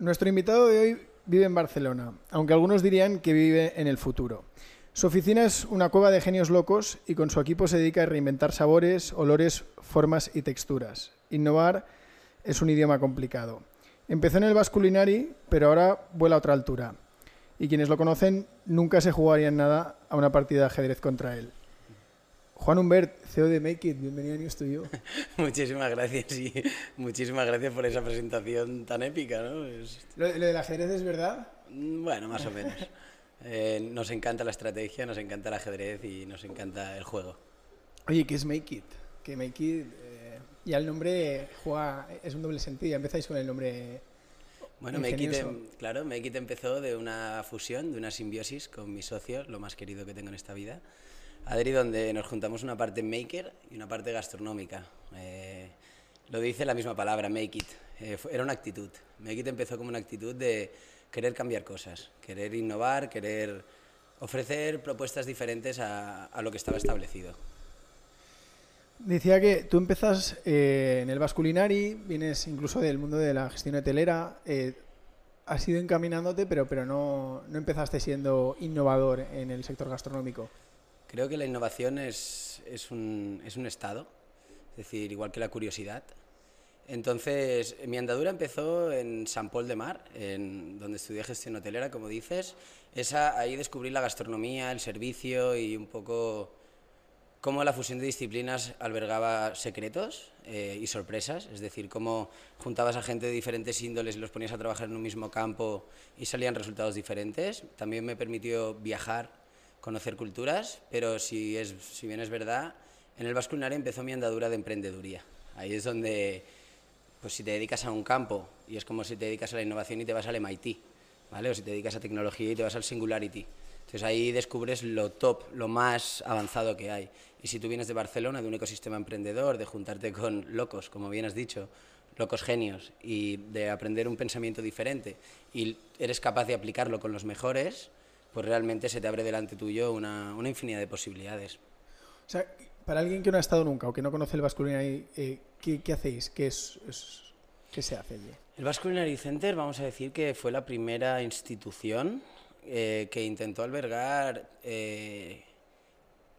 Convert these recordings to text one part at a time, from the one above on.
Nuestro invitado de hoy vive en Barcelona, aunque algunos dirían que vive en el futuro. Su oficina es una cueva de genios locos y con su equipo se dedica a reinventar sabores, olores, formas y texturas. Innovar es un idioma complicado. Empezó en el Basculinari, pero ahora vuela a otra altura. Y quienes lo conocen nunca se jugarían nada a una partida de ajedrez contra él. Juan Humbert, CEO de Make It, bienvenido a News to You. muchísimas gracias y muchísimas gracias por esa presentación tan épica. ¿no? ¿Lo, del ajedrez es verdad? Mm, bueno, más o menos. Eh, nos encanta la estrategia, nos encanta el ajedrez y nos encanta el juego. Oye, ¿qué es Make It? Que Make It, eh, ya el nombre juega, es un doble sentido, ya empezáis con el nombre bueno, Make It, em, claro, Make It empezó de una fusión, de una simbiosis con mi socio, lo más querido que tengo en esta vida, Adri, donde nos juntamos una parte maker y una parte gastronómica. Eh, lo dice la misma palabra, Make It. Eh, era una actitud. Make It empezó como una actitud de querer cambiar cosas, querer innovar, querer ofrecer propuestas diferentes a, lo que estaba establecido. Decía que tú empezas eh, en el Basculinari, vienes incluso del mundo de la gestión hotelera, eh, has ido encaminándote, pero, pero no, no, empezaste siendo innovador en el sector gastronómico. Creo que la innovación es, es, un, es un estado, es decir, igual que la curiosidad. Entonces, mi andadura empezó en San Paul de Mar, en donde estudié gestión hotelera, como dices. Esa, ahí descubrí la gastronomía, el servicio y un poco cómo la fusión de disciplinas albergaba secretos eh, y sorpresas, es decir, cómo juntabas a gente de diferentes índoles los ponías a trabajar en un mismo campo y salían resultados diferentes. También me permitió viajar, conocer culturas, pero si, es, si bien es verdad, en el Vasculinario empezó mi andadura de emprendeduría. Ahí es donde, pues si te dedicas a un campo, y es como si te dedicas a la innovación y te vas al MIT, ¿vale? o si te dedicas a tecnología y te vas al Singularity. Entonces ahí descubres lo top, lo más avanzado que hay. Y si tú vienes de Barcelona, de un ecosistema emprendedor, de juntarte con locos, como bien has dicho, locos genios, y de aprender un pensamiento diferente, y eres capaz de aplicarlo con los mejores, pues realmente se te abre delante tuyo una, una infinidad de posibilidades. O sea, para alguien que no ha estado nunca o que no conoce el Basculinary, eh, ¿qué, ¿qué, hacéis? ¿Qué, es, ¿Qué se hace allí? El Basculinary Center, vamos a decir que fue la primera institución eh, que intentó albergar eh,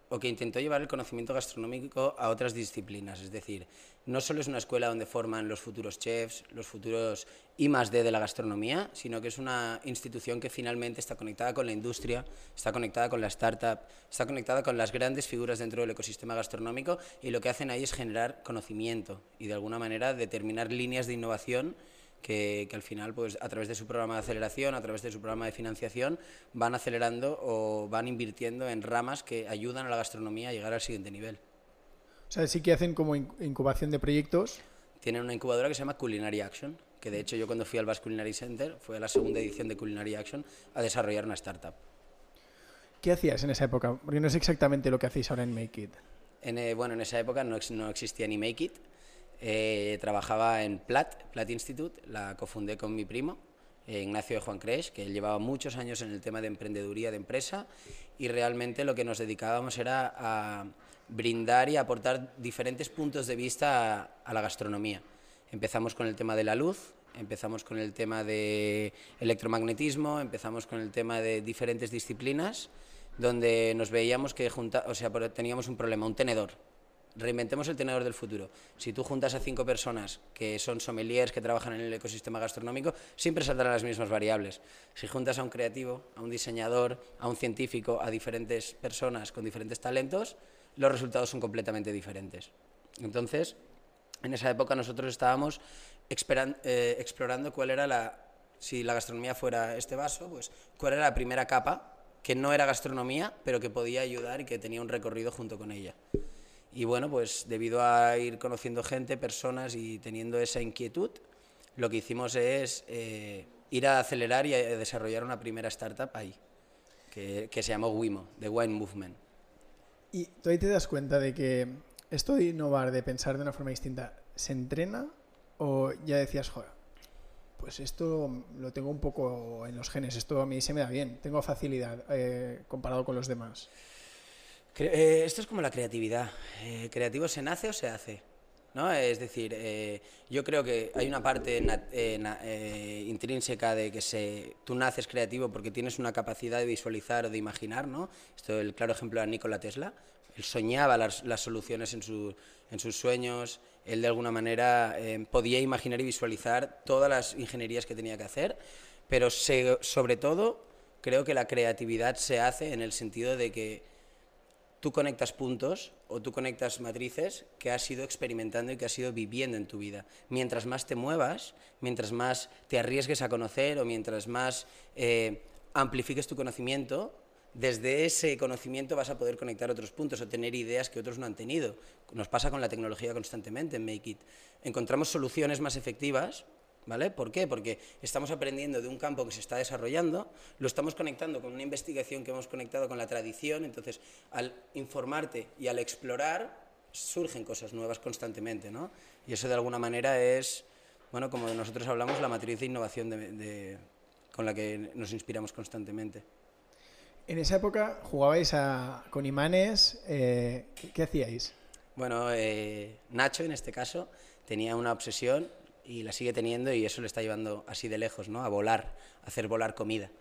o que intentó llevar el conocimiento gastronómico a otras disciplinas. Es decir, no solo es una escuela donde forman los futuros chefs, los futuros I más D de la gastronomía, sino que es una institución que finalmente está conectada con la industria, está conectada con la startup, está conectada con las grandes figuras dentro del ecosistema gastronómico y lo que hacen ahí es generar conocimiento y de alguna manera determinar líneas de innovación que, al final, pues a través de su programa de aceleración, a través de su programa de financiación, van acelerando o van invirtiendo en ramas que ayudan a la gastronomía a llegar al siguiente nivel. Sea, sí que hacen como incubación de proyectos. Tienen una incubadora que se llama Culinary Action, que de hecho yo cuando fui al Basque Culinary Center, fue a la segunda edición de Culinary Action, a desarrollar una startup. ¿Qué hacías en esa época? Porque no es exactamente lo que hacéis ahora en Make It. En, eh, bueno, en esa época no, no existía ni Make It, eh, trabajaba en Plat, Plat Institute, la cofundé con mi primo, eh, Ignacio de Juan Cresh, que él llevaba muchos años en el tema de emprendeduría de empresa y realmente lo que nos dedicábamos era a brindar y aportar diferentes puntos de vista a, la gastronomía. Empezamos con el tema de la luz, empezamos con el tema de electromagnetismo, empezamos con el tema de diferentes disciplinas, donde nos veíamos que junta, o sea, teníamos un problema, un tenedor reinventemos el tenedor del futuro. Si tú juntas a cinco personas que son sommeliers, que trabajan en el ecosistema gastronómico, siempre saldrán las mismas variables. Si juntas a un creativo, a un diseñador, a un científico, a diferentes personas con diferentes talentos, los resultados son completamente diferentes. Entonces, en esa época nosotros estábamos eh, explorando cuál era la, si la gastronomía fuera este vaso, pues cuál era la primera capa que no era gastronomía, pero que podía ayudar y que tenía un recorrido junto con ella. Y bueno, pues debido a ir conociendo gente, personas y teniendo esa inquietud, lo que hicimos es eh, ir a acelerar y a desarrollar una primera startup ahí, que, se llamó Wimo, The Wine Movement. ¿Y tú ahí te das cuenta de que esto de innovar, de pensar de una forma distinta, se entrena o ya decías, joder, pues esto lo tengo un poco en los genes, esto a mí se me da bien, tengo facilidad eh, comparado con los demás? Eh, esto es como la creatividad. Eh, ¿Creativo se nace o se hace? ¿No? Es decir, eh, yo creo que hay una parte eh, intrínseca de que se, tú naces creativo porque tienes una capacidad de visualizar o de imaginar, ¿no? El claro ejemplo de Nikola Tesla. Él soñaba las, soluciones en, su, en, sus sueños, él de alguna manera eh, podía imaginar y visualizar todas las ingenierías que tenía que hacer, pero sobre todo creo que la creatividad se hace en el sentido de que tú conectas puntos o tú conectas matrices que has ido experimentando y que has ido viviendo en tu vida. Mientras más te muevas, mientras más te arriesgues a conocer o mientras más eh, amplifiques tu conocimiento, desde ese conocimiento vas a poder conectar otros puntos o tener ideas que otros no han tenido. Nos pasa con la tecnología constantemente en Make It. Encontramos soluciones más efectivas ¿Vale? ¿Por qué? Porque estamos aprendiendo de un campo que se está desarrollando, lo estamos conectando con una investigación que hemos conectado con la tradición, entonces al informarte y al explorar surgen cosas nuevas constantemente, ¿no? Y eso de alguna manera es, bueno, como nosotros hablamos, la matriz de innovación de, con la que nos inspiramos constantemente. En esa época jugabais con imanes, eh, ¿qué, hacíais? Bueno, eh, Nacho en este caso tenía una obsesión y la sigue teniendo y eso le está llevando así de lejos, ¿no? A volar, a hacer volar comida.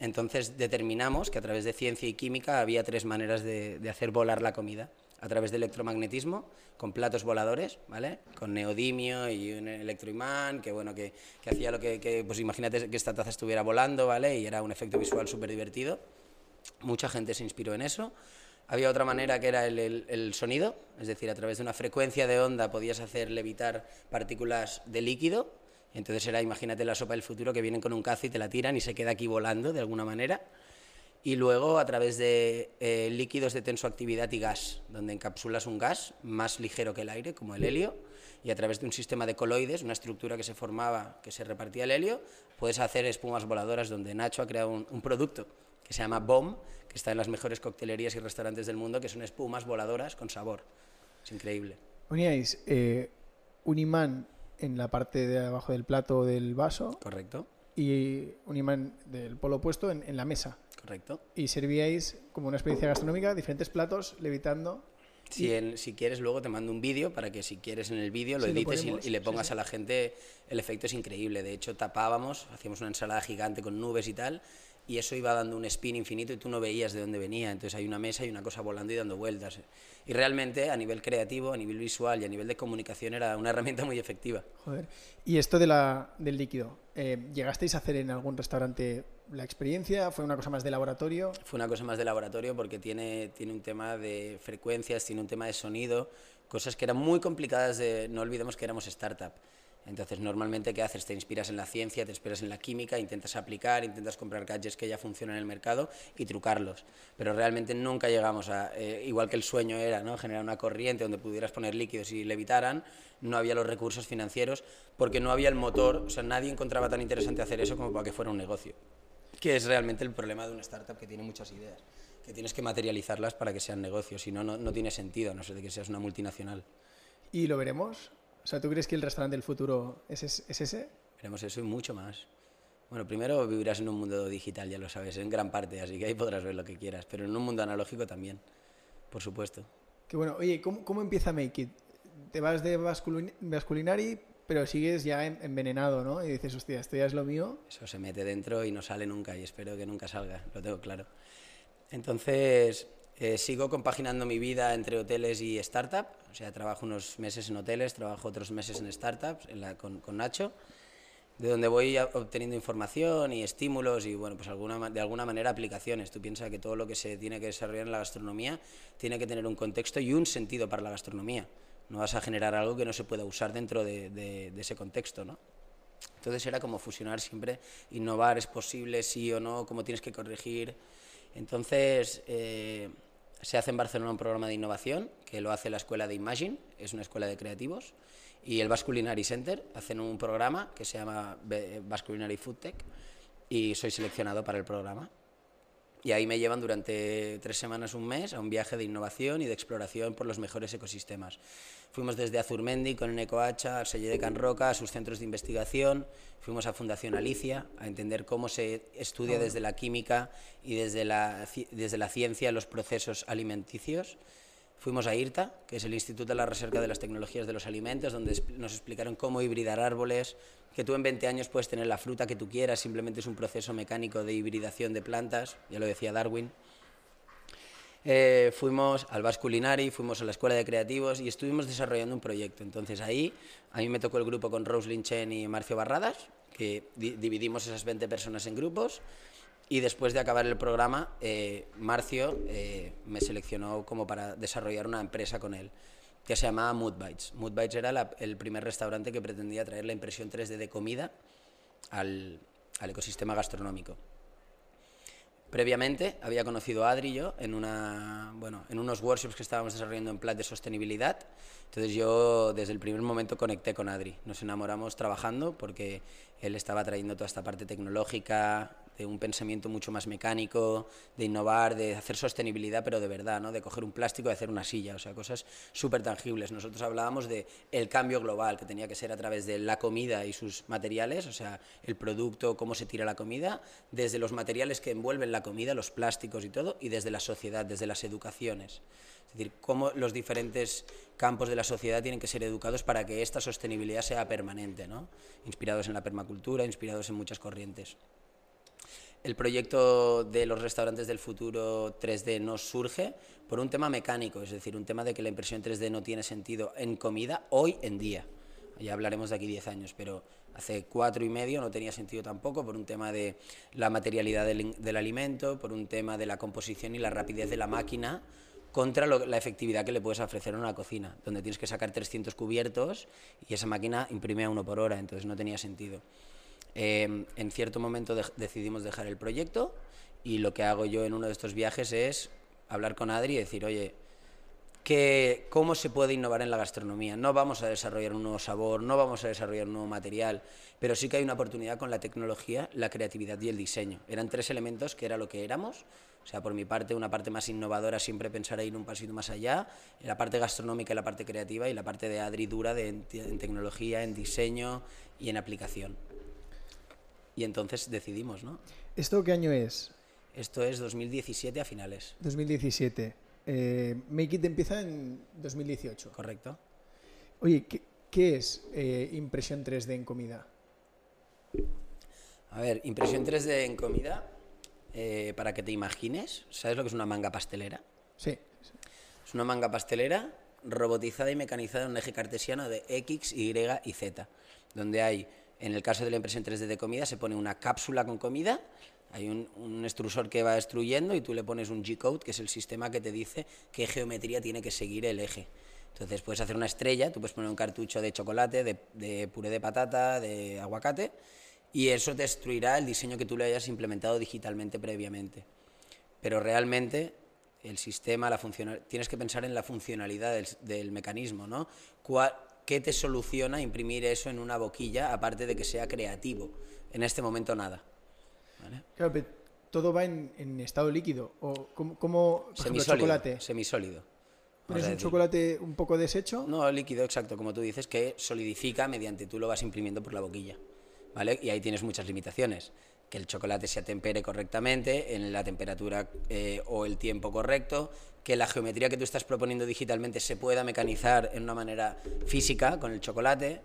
Entonces determinamos que a través de ciencia y química había tres maneras de, hacer volar la comida. A través de electromagnetismo, con platos voladores, ¿vale? Con neodimio y un electroimán, que bueno, que, hacía lo que, que, pues imagínate que esta taza estuviera volando, ¿vale? Y era un efecto visual súper divertido. Mucha gente se inspiró en eso. Había otra manera que era el, sonido, es decir, a través de una frecuencia de onda podías hacer levitar partículas de líquido. Entonces era, imagínate la sopa del futuro que vienen con un cazo y te la tiran y se queda aquí volando de alguna manera. Y luego a través de eh, líquidos de tensoactividad y gas, donde encapsulas un gas más ligero que el aire, como el helio, y a través de un sistema de coloides, una estructura que se formaba, que se repartía el helio, puedes hacer espumas voladoras, donde Nacho ha creado un, un producto que se llama BOM, que está en las mejores coctelerías y restaurantes del mundo, que son espumas voladoras con sabor. Es increíble. Poníais eh, un imán en la parte de abajo del plato del vaso. Correcto. Y un imán del polo opuesto en, la mesa. Correcto. Y servíais como una experiencia gastronómica, diferentes platos levitando. Si, si quieres, luego te mando un vídeo para que si quieres en el vídeo lo edites y, le pongas a la gente. El efecto es increíble. De hecho, tapábamos, hacíamos una ensalada gigante con nubes y tal, y eso iba dando un spin infinito y tú no veías de dónde venía. Entonces hay una mesa y una cosa volando y dando vueltas. Y realmente a nivel creativo, a nivel visual y a nivel de comunicación era una herramienta muy efectiva. Joder. Y esto de la, del líquido, eh, ¿llegasteis a hacer en algún restaurante la experiencia? ¿Fue una cosa más de laboratorio? Fue una cosa más de laboratorio porque tiene, tiene un tema de frecuencias, tiene un tema de sonido, cosas que eran muy complicadas de... No olvidemos que éramos startup. Entonces, normalmente, ¿qué haces? Te inspiras en la ciencia, te inspiras en la química, intentas aplicar, intentas comprar gadgets que ya funcionan en el mercado y trucarlos. Pero realmente nunca llegamos a, eh, igual que el sueño era, ¿no? generar una corriente donde pudieras poner líquidos y levitaran, no había los recursos financieros porque no había el motor, o sea, nadie encontraba tan interesante hacer eso como para que fuera un negocio. Que es realmente el problema de una startup que tiene muchas ideas, que tienes que materializarlas para que sean negocios, si no, no tiene sentido, no sé de que seas una multinacional. ¿Y lo veremos? O sea, ¿tú crees que el restaurante del futuro es, ese? Veremos eso y mucho más. Bueno, primero vivirás en un mundo digital, ya lo sabes, en gran parte, así que ahí podrás ver lo que quieras, pero en un mundo analógico también, por supuesto. Qué bueno. Oye, ¿cómo, cómo empieza Make It? Te vas de Vasculinari, pero sigues ya envenenado, ¿no? Y dices, hostia, esto ya es lo mío. Eso se mete dentro y no sale nunca, y espero que nunca salga, lo tengo claro. Entonces, eh, sigo compaginando mi vida entre hoteles y startup, o sea, trabajo unos meses en hoteles, trabajo otros meses en startups con, Nacho, de donde voy obteniendo información y estímulos y, bueno, pues alguna, de alguna manera aplicaciones. Tú piensas que todo lo que se tiene que desarrollar en la gastronomía tiene que tener un contexto y un sentido para la gastronomía. No vas a generar algo que no se pueda usar dentro de, ese contexto, ¿no? Entonces era como fusionar siempre, innovar es posible, sí o no, cómo tienes que corregir. Entonces, eh, se hace en Barcelona un programa de innovación que lo hace la escuela de Imagine, es una escuela de creativos, y el Basque Culinary Center hacen un programa que se llama Basque Culinary Food Tech y soy seleccionado para el programa. Y ahí me llevan durante tres semanas, un mes, a un viaje de innovación y de exploración por los mejores ecosistemas. Fuimos desde Azurmendi con Enecoacha, al Selle de Can Roca, a sus centros de investigación, fuimos a Fundación Alicia a entender cómo se estudia desde la química y desde la, desde la ciencia los procesos alimenticios. Fuimos a IRTA, que es el Instituto de la Recerca de las Tecnologías de los Alimentos, donde nos explicaron cómo hibridar árboles, que tú en 20 años puedes tener la fruta que tú quieras, simplemente es un proceso mecánico de hibridación de plantas, ya lo decía Darwin. Eh, fuimos al Basque Culinary, fuimos a la Escuela de Creativos y estuvimos desarrollando un proyecto. Entonces ahí a mí me tocó el grupo con Rose Chen y Marcio Barradas, que dividimos esas 20 personas en grupos y después de acabar el programa, eh, Marcio eh, me seleccionó como para desarrollar una empresa con él que se llamaba Mood Bites. Mood Bites era el primer restaurante que pretendía traer la impresión 3D de comida al, al ecosistema gastronómico. Previamente había conocido a Adri yo en, una, bueno, en unos workshops que estábamos desarrollando en plan de sostenibilidad. Entonces yo desde el primer momento conecté con Adri. Nos enamoramos trabajando porque él estaba trayendo toda esta parte tecnológica, de un pensamiento mucho más mecánico, de innovar, de hacer sostenibilidad, pero de verdad, ¿no? de coger un plástico y hacer una silla, o sea, cosas súper tangibles. Nosotros hablábamos de el cambio global, que tenía que ser a través de la comida y sus materiales, o sea, el producto, cómo se tira la comida, desde los materiales que envuelven la comida, los plásticos y todo, y desde la sociedad, desde las educaciones. Es decir, cómo los diferentes campos de la sociedad tienen que ser educados para que esta sostenibilidad sea permanente, ¿no? inspirados en la permacultura, inspirados en muchas corrientes el proyecto de los restaurantes del futuro 3D nos surge por un tema mecánico, es decir, un tema de que la impresión 3D no tiene sentido en comida hoy en día. Ya hablaremos de aquí 10 años, pero hace cuatro y medio no tenía sentido tampoco por un tema de la materialidad del, alimento, por un tema de la composición y la rapidez de la máquina contra la efectividad que le puedes ofrecer en una cocina, donde tienes que sacar 300 cubiertos y esa máquina imprime a uno por hora, entonces no tenía sentido. Em, en cierto momento decidimos dejar el proyecto y lo que hago yo en uno de estos viajes es hablar con Adri y decir, oye, que, ¿cómo se puede innovar en la gastronomía? No vamos a desarrollar un nuevo sabor, no vamos a desarrollar un nuevo material, pero sí que hay una oportunidad con la tecnología, la creatividad y el diseño. Eran tres elementos que era lo que éramos. O sea, por mi parte, una parte más innovadora, siempre pensar en ir un pasito más allá, en la parte gastronómica y la parte creativa, y la parte de Adri dura en tecnología, en diseño y en aplicación. Y entonces decidimos, ¿no? ¿Esto qué año es? Esto es 2017 a finales. 2017. Eh, Make It empieza en 2018. Correcto. Oye, ¿qué, es eh, impresión 3D en comida? A ver, impresión 3D en comida, eh, para que te imagines, ¿sabes lo que es una manga pastelera? Sí. Es una manga pastelera robotizada y mecanizada en un eje cartesiano de X, Y y Z, donde hay en el caso de la impresión 3D de comida se pone una cápsula con comida, hay un, extrusor que va destruyendo y tú le pones un G-code, que es el sistema que te dice qué geometría tiene que seguir el eje. Entonces puedes hacer una estrella, tú puedes poner un cartucho de chocolate, de, puré de patata, de aguacate, y eso destruirá el diseño que tú le hayas implementado digitalmente previamente. Pero realmente el sistema, la tienes que pensar en la funcionalidad del, del mecanismo, ¿no? ¿Qué te soluciona imprimir eso en una boquilla, aparte de que sea creativo? En este momento nada. Claro, pero todo va en, estado líquido. O como, chocolate. Semisólido. ¿Pero es un chocolate un poco deshecho? No, líquido, exacto, como tú dices, que solidifica mediante tú lo vas imprimiendo por la boquilla. ¿Vale? Y ahí tienes muchas limitaciones. Que el chocolate se atempere correctamente, en la temperatura eh, o el tiempo correcto, que la geometría que tú estás proponiendo digitalmente se pueda mecanizar en una manera física con el chocolate,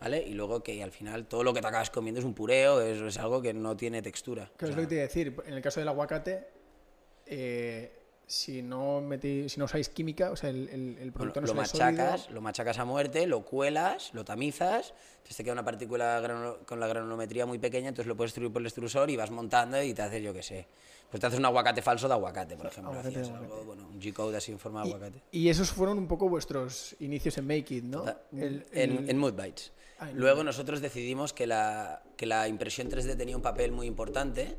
¿vale? Y luego que al final todo lo que te acabas comiendo es un pureo, es, es algo que no tiene textura. ¿Qué es lo que te iba a decir? En el caso del aguacate, eh, si no metí, si no usáis química, o sea, el, el, producto no lo machacas, lo machacas a muerte, lo cuelas, lo tamizas, entonces te queda una partícula con la granulometría muy pequeña, entonces lo puedes distribuir por el extrusor y vas montando y te haces, yo qué sé, pues te haces un aguacate falso de aguacate, por ejemplo, bueno, un G-code así en forma de aguacate. Y esos fueron un poco vuestros inicios en Make It, ¿no? en, en Mood Bites. Ah, Luego nosotros decidimos que la, que la impresión 3D tenía un papel muy importante,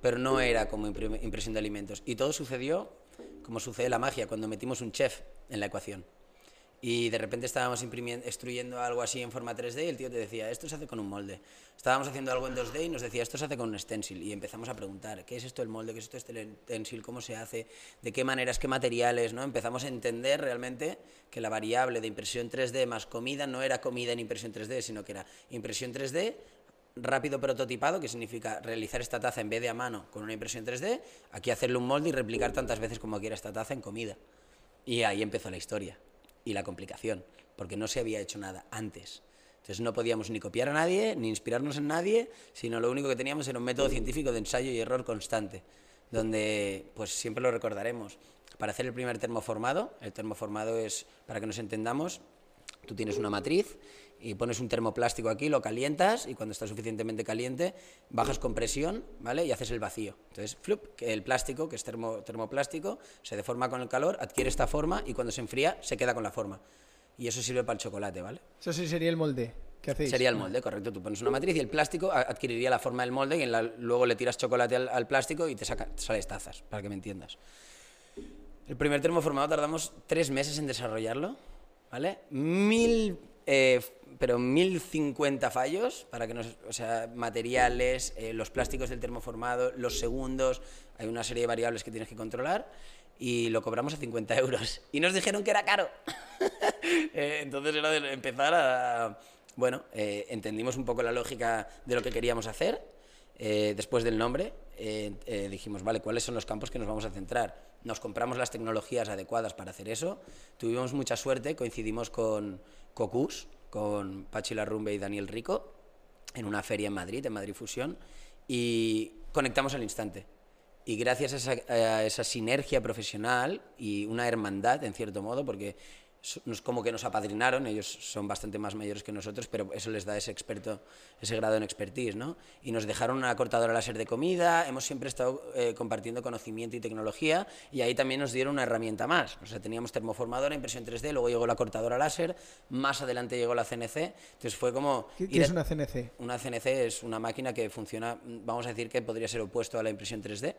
pero no era como impresión de alimentos. Y todo sucedió como sucede la magia, cuando metimos un chef en la ecuación. Y de repente estábamos imprimiendo, extruyendo algo así en forma 3D y el tío te decía, esto se hace con un molde. Estábamos haciendo algo en 2D y nos decía, esto se hace con un stencil. Y empezamos a preguntar, ¿qué es esto el molde? ¿Qué es esto este stencil? ¿Cómo se hace? ¿De qué maneras? ¿Qué materiales? ¿no? Empezamos a entender realmente que la variable de impresión 3D más comida no era comida en impresión 3D, sino que era impresión 3D rápido prototipado, que significa realizar esta taza en vez de a mano con una impresión 3D, aquí hacerle un molde y replicar tantas veces como quiera esta taza en comida. Y ahí empezó la historia y la complicación, porque no se había hecho nada antes. Entonces no podíamos ni copiar a nadie, ni inspirarnos en nadie, sino lo único que teníamos era un método científico de ensayo y error constante, donde pues siempre lo recordaremos. Para hacer el primer termoformado, el termoformado es, para que nos entendamos, tú tienes una matriz y pones un termoplástico aquí, lo calientas y cuando está suficientemente caliente bajas con presión, ¿vale? Y haces el vacío. Entonces, flup, que el plástico, que es termo, termoplástico, se deforma con el calor, adquiere esta forma y cuando se enfría se queda con la forma. Y eso sirve para el chocolate, ¿vale? Eso sí sería el molde. ¿Qué hacéis? Sería el molde, correcto. Tú pones una matriz y el plástico adquiriría la forma del molde y luego le tiras chocolate al, plástico y te, saca, te sales tazas, para que me entiendas. El primer termoformado tardamos tres meses en desarrollarlo, ¿vale? Mil eh, pero 1050 fallos para que nos, o sea, materiales, eh, los plásticos del termoformado, los segundos, hay una serie de variables que tienes que controlar y lo cobramos a 50 euros. Y nos dijeron que era caro. Eh, entonces era de empezar a... Bueno, entendimos un poco la lógica de lo que queríamos hacer. después del nombre, dijimos, vale, ¿cuáles son los campos que nos vamos a centrar? Nos compramos las tecnologías adecuadas para hacer eso. Tuvimos mucha suerte, coincidimos con Cocus, con Pachi Larrumbe y Daniel Rico, en una feria en Madrid, en Madrid Fusión, y conectamos al instante. Y gracias a a esa sinergia profesional y una hermandad, en cierto modo, porque como que nos apadrinaron, ellos son bastante más mayores que nosotros, pero eso les da ese experto, ese grado en expertise, ¿no? Y nos dejaron una cortadora láser de comida, hemos siempre estado eh, compartiendo conocimiento y tecnología, y ahí también nos dieron una herramienta más. O sea, teníamos termoformadora, impresión 3D, luego llegó la cortadora láser, más adelante llegó la CNC, entonces fue como... ¿Qué, es una CNC? Una CNC es una máquina que funciona, vamos a decir que podría ser opuesto a la impresión 3D,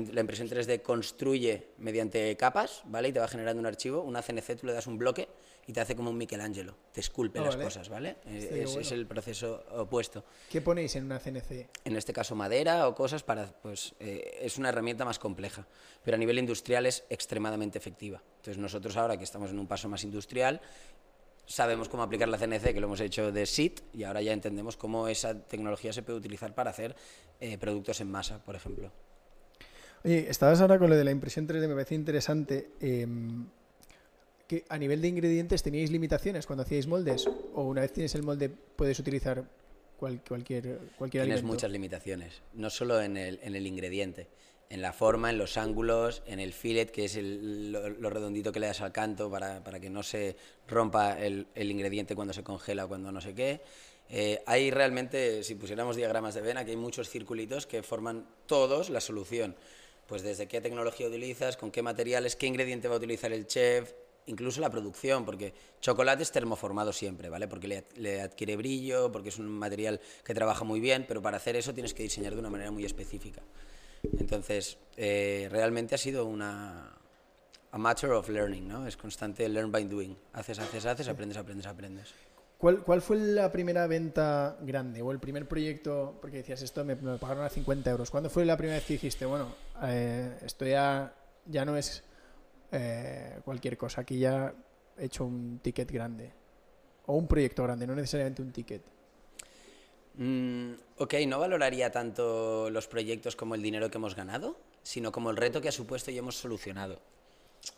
la impresión 3D construye mediante capas, ¿vale? Y te va generando un archivo. Una CNC tú le das un bloque y te hace como un Michelangelo. Te esculpe ah, las cosas, ¿vale? Es, el proceso opuesto. ¿Qué ponéis en una CNC? En este caso madera o cosas para, pues, eh, es una herramienta más compleja. Pero a nivel industrial es extremadamente efectiva. Entonces nosotros ahora que estamos en un paso más industrial, sabemos cómo aplicar la CNC, que lo hemos hecho de SIT, y ahora ya entendemos cómo esa tecnología se puede utilizar para hacer eh, productos en masa, por ejemplo. Oye, estabas ahora con lo de la impresión 3D, me parece interesante. Em, que a nivel de ingredientes teníais limitaciones cuando hacíais moldes o una vez tienes el molde puedes utilizar cualquier cualquier tienes muchas limitaciones no solo en el, en el ingrediente en la forma en los ángulos en el fillet que es lo, redondito que le das al canto para, para que no se rompa el, el, ingrediente cuando se congela o cuando no sé qué. Eh, hay realmente si pusiéramos diagramas de vena que hay muchos circulitos que forman todos la solución pues desde qué tecnología utilizas, con qué materiales, qué ingrediente va a utilizar el chef, incluso la producción, porque chocolate es termoformado siempre, ¿vale? Porque le, adquiere brillo, porque es un material que trabaja muy bien, pero para hacer eso tienes que diseñar de una manera muy específica. Entonces, eh, realmente ha sido una a matter of learning, ¿no? Es constante learn by doing. Haces, haces, haces, aprendes, aprendes, aprendes. ¿Cuál, fue la primera venta grande o el primer proyecto? Porque decías, esto me, pagaron a 50 euros. ¿Cuándo fue la primera vez que dijiste, bueno, eh, esto ya, ya no es eh, cualquier cosa, aquí ya he hecho un ticket grande? O un proyecto grande, no necesariamente un ticket. Mm, ok, no valoraría tanto los proyectos como el dinero que hemos ganado, sino como el reto que ha supuesto y hemos solucionado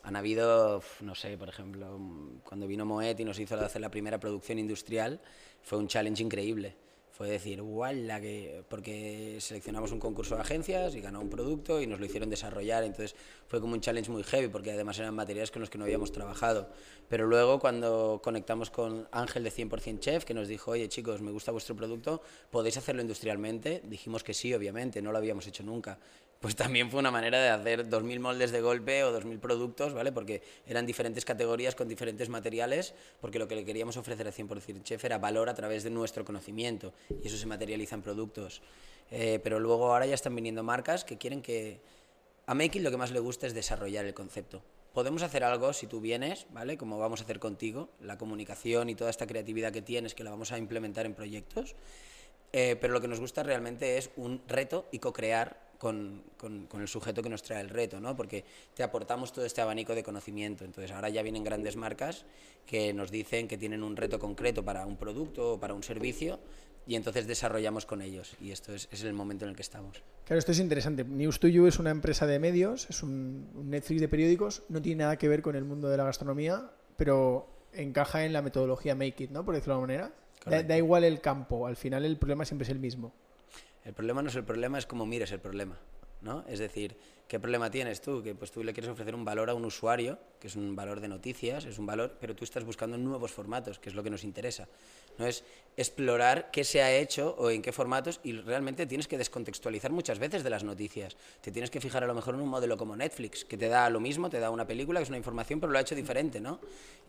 han habido, no sé, por ejemplo, cuando vino Moet y nos hizo hacer la primera producción industrial, fue un challenge increíble. Fue decir, la que porque seleccionamos un concurso de agencias y ganó un producto y nos lo hicieron desarrollar, entonces fue como un challenge muy heavy porque además eran materiales con los que no habíamos trabajado. Pero luego cuando conectamos con Ángel de 100% Chef, que nos dijo, oye chicos, me gusta vuestro producto, ¿podéis hacerlo industrialmente? Dijimos que sí, obviamente, no lo habíamos hecho nunca pues también fue una manera de hacer 2.000 moldes de golpe o 2.000 productos, ¿vale? Porque eran diferentes categorías con diferentes materiales, porque lo que le queríamos ofrecer a 100% Chef era valor a través de nuestro conocimiento, y eso se materializa en productos. Eh, pero luego ahora ya están viniendo marcas que quieren que... A Make lo que más le gusta es desarrollar el concepto. Podemos hacer algo si tú vienes, ¿vale? Como vamos a hacer contigo, la comunicación y toda esta creatividad que tienes, que la vamos a implementar en proyectos. Eh, pero lo que nos gusta realmente es un reto y co-crear con, con, el sujeto que nos trae el reto, ¿no? Porque te aportamos todo este abanico de conocimiento. Entonces ahora ya vienen grandes marcas que nos dicen que tienen un reto concreto para un producto o para un servicio y entonces desarrollamos con ellos. Y esto es, es, el momento en el que estamos. Claro, esto es interesante. News 2 You es una empresa de medios, es un, un, Netflix de periódicos, no tiene nada que ver con el mundo de la gastronomía, pero encaja en la metodología Make It, ¿no? Por decirlo de alguna manera. Da, da, igual el campo, al final el problema siempre es el mismo. El problema no es el problema, es cómo mires el problema. ¿no? Es decir, ¿qué problema tienes tú? Que pues tú le quieres ofrecer un valor a un usuario, que es un valor de noticias, es un valor, pero tú estás buscando nuevos formatos, que es lo que nos interesa. No es explorar qué se ha hecho o en qué formatos y realmente tienes que descontextualizar muchas veces de las noticias. Te tienes que fijar a lo mejor en un modelo como Netflix, que te da lo mismo, te da una película, que es una información, pero lo ha hecho diferente, ¿no?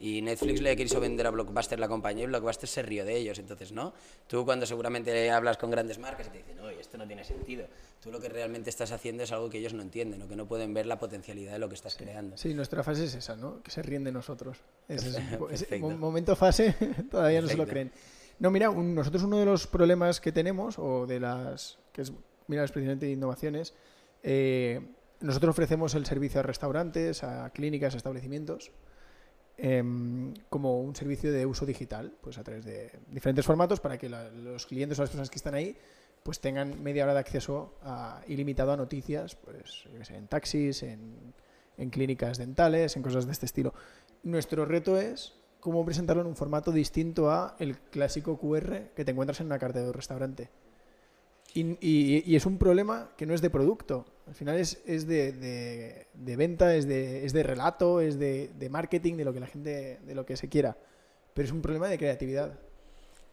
Y Netflix le quiso vender a Blockbuster la compañía y Blockbuster se rió de ellos, entonces, ¿no? Tú cuando seguramente hablas con grandes marcas y te dicen, oye, esto no tiene sentido. Tú lo que realmente estás haciendo es algo que ellos no entienden o que no pueden ver la potencialidad de lo que estás sí. creando. Sí, nuestra fase es esa, ¿no? Que se ríen de nosotros. Ese es, ese momento fase todavía Perfecto. no se lo creen. No, mira, un, nosotros uno de los problemas que tenemos, o de las, que es, mira, es precisamente de innovaciones, eh, nosotros ofrecemos el servicio a restaurantes, a clínicas, a establecimientos, eh, como un servicio de uso digital, pues a través de diferentes formatos para que la, los clientes o las personas que están ahí pues tengan media hora de acceso ilimitado a noticias, pues en taxis, en, clínicas dentales, en cosas de este estilo. Nuestro reto es cómo presentarlo en un formato distinto a el clásico QR que te encuentras en una carta de un restaurante. Y, es un problema que no es de producto, al final es, es de, de, venta, es de, es de relato, es de, de, marketing, de lo que la gente, de lo que se quiera. Pero es un problema de creatividad.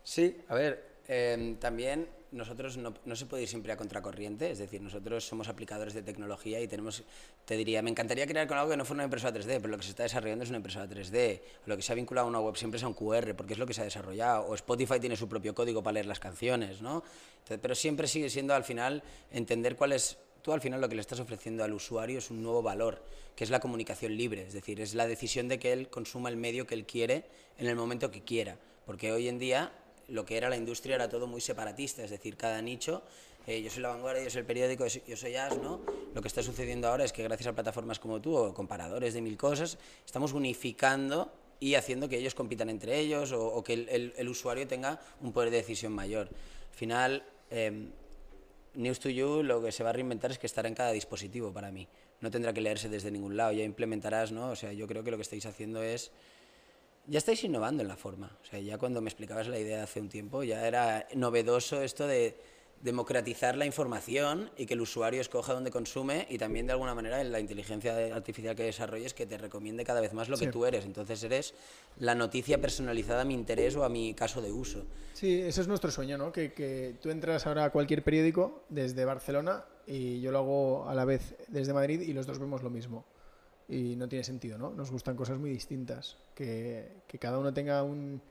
Sí, a ver, eh, también nosotros no, se puede ir siempre a contracorriente, es decir, nosotros somos aplicadores de tecnología y tenemos, te diría, me encantaría crear con algo que no fuera una impresora 3D, pero lo que se está desarrollando es una impresora 3D, lo que se ha vinculado a una web siempre es a un QR, porque es lo que se ha desarrollado, o Spotify tiene su propio código para leer las canciones, ¿no? Pero siempre sigue siendo al final entender cuál es tú al final lo que le estás ofreciendo al usuario es un nuevo valor, que es la comunicación libre, es decir, es la decisión de que él consuma el medio que él quiere en el momento que quiera, porque hoy en día lo que era la industria era todo muy separatista, es decir, cada nicho, eh, yo soy la vanguardia, yo soy el periódico, yo soy As, ¿no? Lo que está sucediendo ahora es que gracias a plataformas como tú o comparadores de mil cosas, estamos unificando y haciendo que ellos compitan entre ellos o, que el, usuario tenga un poder de decisión mayor. Al final, eh, News to You lo que se va a reinventar es que estará en cada dispositivo para mí. No tendrá que leerse desde ningún lado, ya implementarás, ¿no? O sea, yo creo que lo que estáis haciendo es ya estáis innovando en la forma. O sea, ya cuando me explicabas la idea hace un tiempo, ya era novedoso esto de democratizar la información y que el usuario escoja dónde consume y también de alguna manera la inteligencia artificial que desarrolles que te recomiende cada vez más lo sí. que tú eres. Entonces eres la noticia personalizada a mi interés o a mi caso de uso. Sí, ese es nuestro sueño, ¿no? Que, que tú entras ahora a cualquier periódico desde Barcelona y yo lo hago a la vez desde Madrid y los dos vemos lo mismo y no tiene sentido, ¿no? Nos gustan cosas muy distintas, que, que cada uno tenga un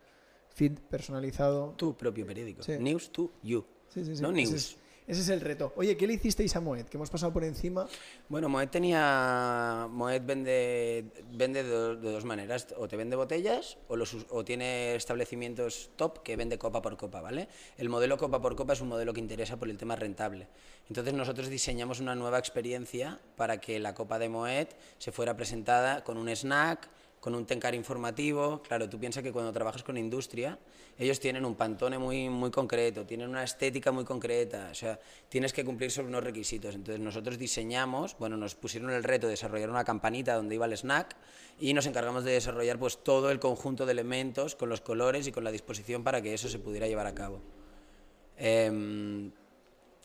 feed personalizado. Tu propio periódico. Sí. News to you. Sí, sí, sí. No news. Ese es, el reto. Oye, ¿qué le hicisteis a Moet? Que hemos pasado por encima. Bueno, Moet tenía. Moet vende, vende de, dos maneras. O te vende botellas o, o tiene establecimientos top que vende copa por copa, ¿vale? El modelo copa por copa es un modelo que interesa por el tema rentable. Entonces nosotros diseñamos una nueva experiencia para que la copa de Moet se fuera presentada con un snack, con un tencar informativo. Claro, tú piensas que cuando trabajas con industria, ellos tienen un pantone muy, muy concreto, tienen una estética muy concreta, o sea, tienes que cumplir sobre unos requisitos. Entonces nosotros diseñamos, bueno, nos pusieron el reto de desarrollar una campanita donde iba el snack y nos encargamos de desarrollar pues todo el conjunto de elementos con los colores y con la disposición para que eso se pudiera llevar a cabo. Eh,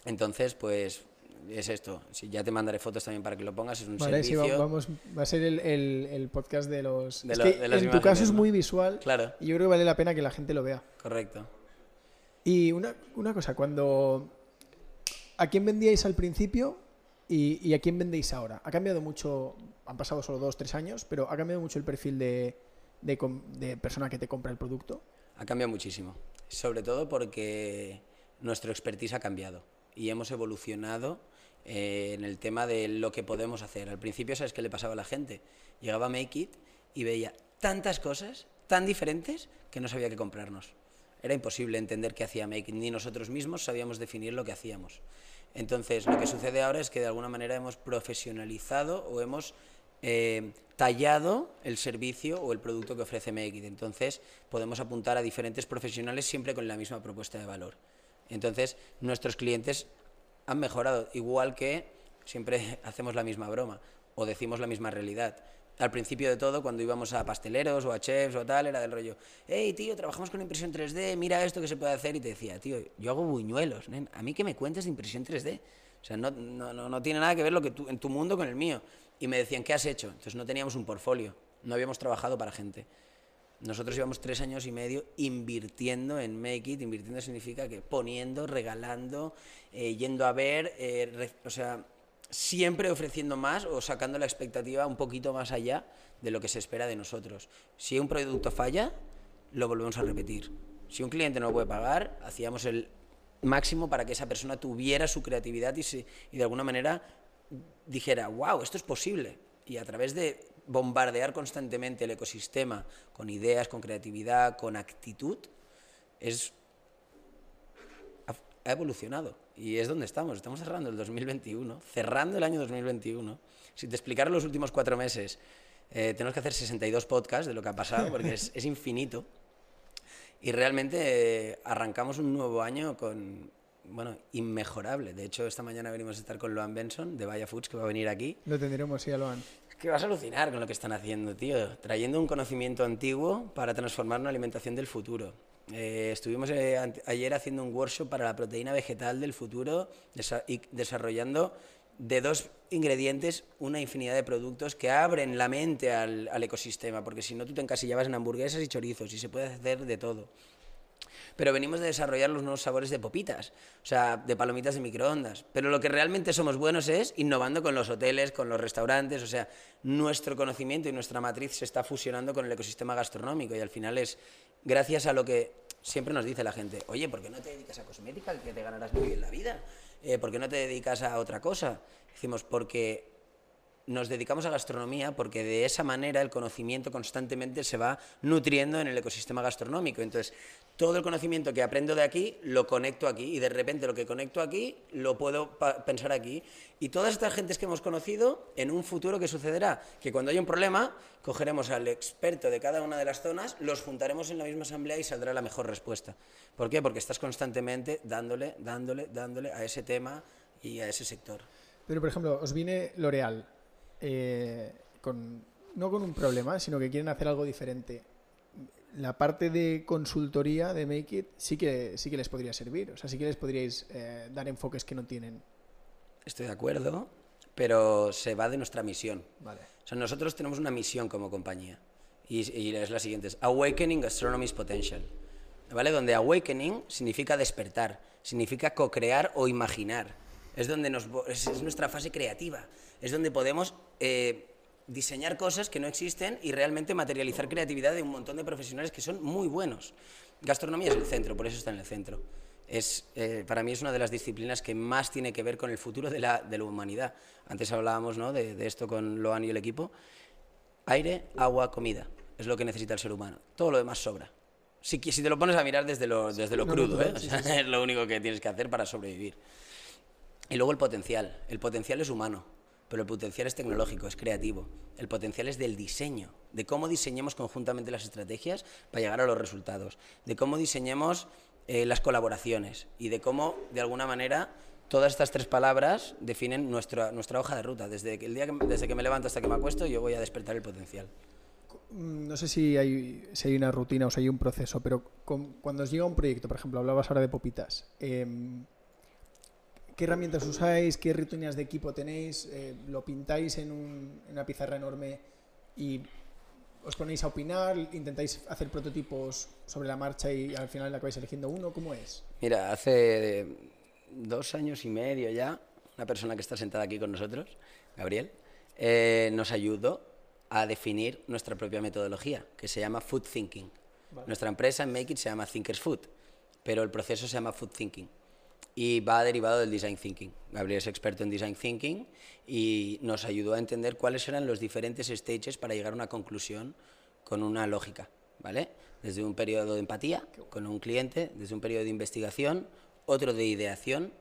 entonces, pues es esto. Si ya te mandaré fotos también para que lo pongas. Es un vale, servicio. Sí, vamos, va a ser el, el, el podcast de los. De es lo, que de las en tu caso es muy visual. Claro. Y yo creo que vale la pena que la gente lo vea. Correcto. Y una, una cosa, cuando. ¿A quién vendíais al principio y, y, a quién vendéis ahora? Ha cambiado mucho. Han pasado solo dos, tres años, pero ha cambiado mucho el perfil de, de, de persona que te compra el producto. Ha cambiado muchísimo. Sobre todo porque nuestro expertise ha cambiado y hemos evolucionado eh, en el tema de lo que podemos hacer. Al principio, ¿sabes qué le pasaba a la gente? Llegaba a Make It y veía tantas cosas tan diferentes que no sabía qué comprarnos. Era imposible entender qué hacía Make It, ni nosotros mismos sabíamos definir lo que hacíamos. Entonces, lo que sucede ahora es que de alguna manera hemos profesionalizado o hemos eh, tallado el servicio o el producto que ofrece Make It. Entonces, podemos apuntar a diferentes profesionales siempre con la misma propuesta de valor. Entonces, nuestros clientes han mejorado, igual que siempre hacemos la misma broma o decimos la misma realidad. Al principio de todo, cuando íbamos a pasteleros o a chefs o tal, era del rollo, hey tío, trabajamos con impresión 3D, mira esto que se puede hacer. Y te decía, tío, yo hago buñuelos, a mí que me cuentes de impresión 3D. O sea, no, no, no, tiene nada que ver lo que tú, en tu mundo con el mío. Y me decían, ¿qué has hecho? Entonces no teníamos un portfolio, no habíamos trabajado para gente. Nosotros llevamos tres años y medio invirtiendo en Make It. Invirtiendo significa que poniendo, regalando, eh, yendo a ver, eh, o sea, siempre ofreciendo más o sacando la expectativa un poquito más allá de lo que se espera de nosotros. Si un producto falla, lo volvemos a repetir. Si un cliente no lo puede pagar, hacíamos el máximo para que esa persona tuviera su creatividad y, y de alguna manera dijera, wow, esto es posible. Y a través de bombardear constantemente el ecosistema con ideas, con creatividad, con actitud, es, ha evolucionado. Y es donde estamos. Estamos cerrando el 2021, cerrando el año 2021. Si te explicara los últimos cuatro meses, eh, tenemos que hacer 62 podcasts de lo que ha pasado, porque es, es infinito. Y realmente eh, arrancamos un nuevo año con, bueno, inmejorable. De hecho, esta mañana venimos a estar con Loan Benson de Vaya Foods, que va a venir aquí. Lo tendremos, sí, a Loan. Que vas a alucinar con lo que están haciendo, tío. Trayendo un conocimiento antiguo para transformar una alimentación del futuro. Eh, estuvimos eh, ayer haciendo un workshop para la proteína vegetal del futuro y desarrollando de dos ingredientes una infinidad de productos que abren la mente al, al ecosistema, porque si no tú te encasillabas en hamburguesas y chorizos y se puede hacer de todo pero venimos de desarrollar los nuevos sabores de popitas, o sea, de palomitas de microondas. Pero lo que realmente somos buenos es innovando con los hoteles, con los restaurantes, o sea, nuestro conocimiento y nuestra matriz se está fusionando con el ecosistema gastronómico y al final es gracias a lo que siempre nos dice la gente, oye, ¿por qué no te dedicas a cosmética, que te ganarás muy bien la vida? Eh, ¿Por qué no te dedicas a otra cosa? Decimos, porque nos dedicamos a gastronomía porque de esa manera el conocimiento constantemente se va nutriendo en el ecosistema gastronómico. Entonces, todo el conocimiento que aprendo de aquí lo conecto aquí y de repente lo que conecto aquí lo puedo pensar aquí. Y todas estas gentes que hemos conocido, en un futuro, ¿qué sucederá? Que cuando haya un problema, cogeremos al experto de cada una de las zonas, los juntaremos en la misma asamblea y saldrá la mejor respuesta. ¿Por qué? Porque estás constantemente dándole, dándole, dándole a ese tema y a ese sector. Pero, por ejemplo, os viene L'Oreal eh, con, no con un problema, sino que quieren hacer algo diferente. La parte de consultoría de Make It sí que, sí que les podría servir, o sea, sí que les podríais eh, dar enfoques que no tienen. Estoy de acuerdo, pero se va de nuestra misión. Vale. O sea, nosotros tenemos una misión como compañía y, y es la siguiente, es Awakening Astronomy's Potential. ¿Vale? Donde awakening significa despertar, significa co-crear o imaginar. Es donde nos, es nuestra fase creativa es donde podemos eh, diseñar cosas que no existen y realmente materializar creatividad de un montón de profesionales que son muy buenos. Gastronomía es el centro, por eso está en el centro. Es, eh, para mí es una de las disciplinas que más tiene que ver con el futuro de la, de la humanidad. Antes hablábamos ¿no? de, de, esto con Loan y el equipo. Aire, agua, comida. Es lo que necesita el ser humano. Todo lo demás sobra. Si, si te lo pones a mirar desde lo, desde lo crudo, ¿eh? es lo único que tienes que hacer para sobrevivir. Y luego el potencial. El potencial es humano pero el potencial es tecnológico, es creativo. El potencial es del diseño, de cómo diseñemos conjuntamente las estrategias para llegar a los resultados, de cómo diseñemos eh, las colaboraciones y de cómo, de alguna manera, todas estas tres palabras definen nuestra, nuestra hoja de ruta. Desde el día que, desde que me levanto hasta que me acuesto, yo voy a despertar el potencial. Mm, no sé si hay, si hay una rutina o si hay un proceso, pero cuando os llega un proyecto, por ejemplo, hablabas ahora de Popitas, em, ¿Qué herramientas usáis? ¿Qué rutinas de equipo tenéis? Eh, ¿Lo pintáis en, una pizarra enorme y os ponéis a opinar? ¿Intentáis hacer prototipos sobre la marcha y al final acabáis eligiendo uno? ¿Cómo es? Mira, hace dos años y medio ya, una persona que está sentada aquí con nosotros, Gabriel, eh, nos ayudó a definir nuestra propia metodología, que se llama Food Thinking. Nuestra empresa en Make It se llama Thinkers Food, pero el proceso se llama Food Thinking y va derivado del design thinking. Gabriel es experto en design thinking y nos ayudó a entender cuáles eran los diferentes stages para llegar a una conclusión con una lógica, ¿vale? Desde un periodo de empatía con un cliente, desde un periodo de investigación, otro de ideación,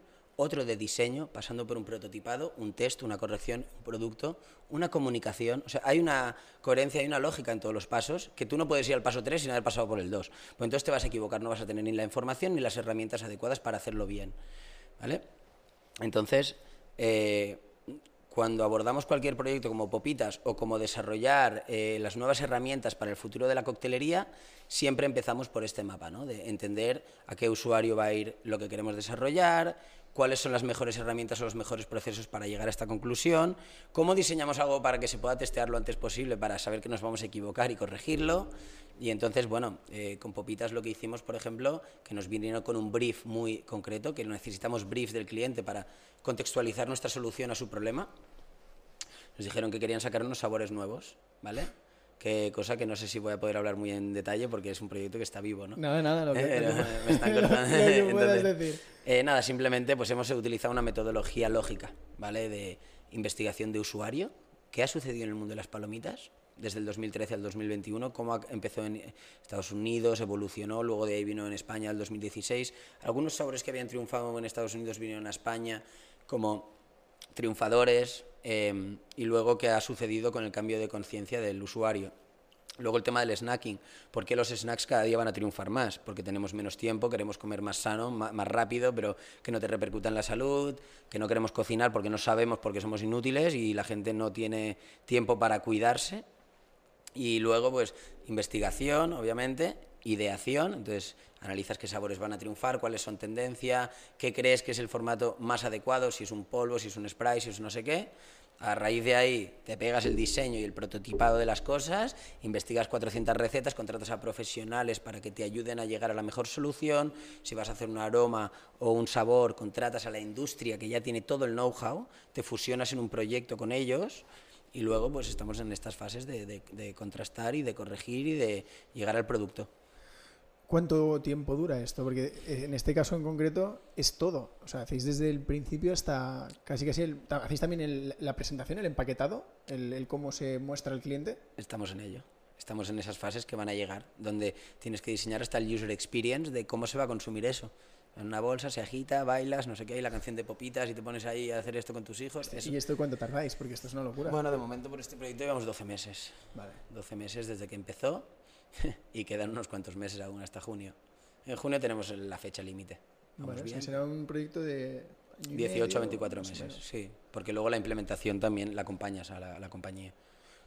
otro de diseño, pasando por un prototipado, un test, una corrección, un producto, una comunicación. O sea, hay una coherencia, hay una lógica en todos los pasos, que tú no puedes ir al paso 3 sin haber pasado por el 2. Pues entonces te vas a equivocar, no vas a tener ni la información ni las herramientas adecuadas para hacerlo bien. ¿Vale? Entonces, eh, cuando abordamos cualquier proyecto como Popitas o como desarrollar eh, las nuevas herramientas para el futuro de la coctelería, siempre empezamos por este mapa, ¿no? de entender a qué usuario va a ir lo que queremos desarrollar, cuáles son las mejores herramientas o los mejores procesos para llegar a esta conclusión, cómo diseñamos algo para que se pueda testear lo antes posible para saber que nos vamos a equivocar y corregirlo. Y entonces, bueno, eh, con Popitas lo que hicimos, por ejemplo, que nos vinieron con un brief muy concreto, que necesitamos brief del cliente para contextualizar nuestra solución a su problema. Nos dijeron que querían sacar unos sabores nuevos, ¿vale? Que cosa que no sé si voy a poder hablar muy en detalle porque es un proyecto que está vivo, ¿no? Nada, nada, lo que, me están cortando. decir. Eh, nada, simplemente pues hemos utilizado una metodología lógica, ¿vale? De investigación de usuario. ¿Qué ha sucedido en el mundo de las palomitas? Desde el 2013 al 2021, cómo empezó en Estados Unidos, evolucionó, luego de ahí vino en España el 2016. Algunos sabores que habían triunfado en Estados Unidos vinieron a España como triunfadores, Em, y luego qué ha sucedido con el cambio de conciencia del usuario. Luego el tema del snacking. ¿Por qué los snacks cada día van a triunfar más? Porque tenemos menos tiempo, queremos comer más sano, más, rápido, pero que no te repercuta en la salud, que no queremos cocinar porque no sabemos, porque somos inútiles y la gente no tiene tiempo para cuidarse. Y luego, pues, investigación, obviamente, ideación. Entonces, analizas qué sabores van a triunfar, cuáles son tendencia, qué crees que es el formato más adecuado, si es un polvo, si es un spray, si es no sé qué. A raíz de ahí te pegas el diseño y el prototipado de las cosas, investigas 400 recetas, contratas a profesionales para que te ayuden a llegar a la mejor solución. Si vas a hacer un aroma o un sabor, contratas a la industria que ya tiene todo el know-how, te fusionas en un proyecto con ellos y luego pues estamos en estas fases de contrastar y de corregir y de llegar al producto. ¿Cuánto tiempo dura esto? Porque eh, en este caso en concreto es todo. O sea, hacéis desde el principio hasta casi casi el, hacéis también la presentación, el empaquetado, el, cómo se muestra el cliente. Estamos en ello. Estamos en esas fases que van a llegar, donde tienes que diseñar hasta el user experience de cómo se va a consumir eso. En una bolsa se agita, bailas, no sé qué, hay la canción de popitas y te pones ahí a hacer esto con tus hijos. ¿Y esto cuánto tardáis? Porque esto es una locura. Bueno, de momento por este proyecto llevamos 12 meses. Vale. 12 meses desde que empezó y quedan unos cuantos meses aún hasta junio. En junio tenemos la fecha límite. Vamos bien. será un proyecto de 18 a 24 meses, sí, porque luego la implementación también la acompañas a la, compañía.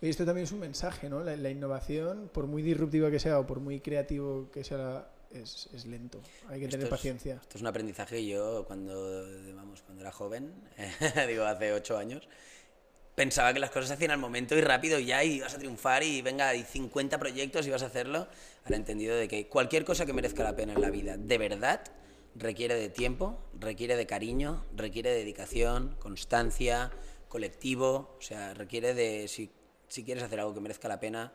Y esto también es un mensaje, ¿no? La, innovación, por muy disruptiva que sea o por muy creativo que sea, es, es lento. Hay que tener paciencia. Esto es un aprendizaje. Yo, cuando, vamos, cuando era joven, digo, hace ocho años, pensaba que las cosas se hacían al momento y rápido y ya y vas a triunfar y venga, hay 50 proyectos y vas a hacerlo. Ahora he entendido de que cualquier cosa que merezca la pena en la vida, de verdad, requiere de tiempo, requiere de cariño, requiere de dedicación, constancia, colectivo, o sea, requiere de, si, si quieres hacer algo que merezca la pena,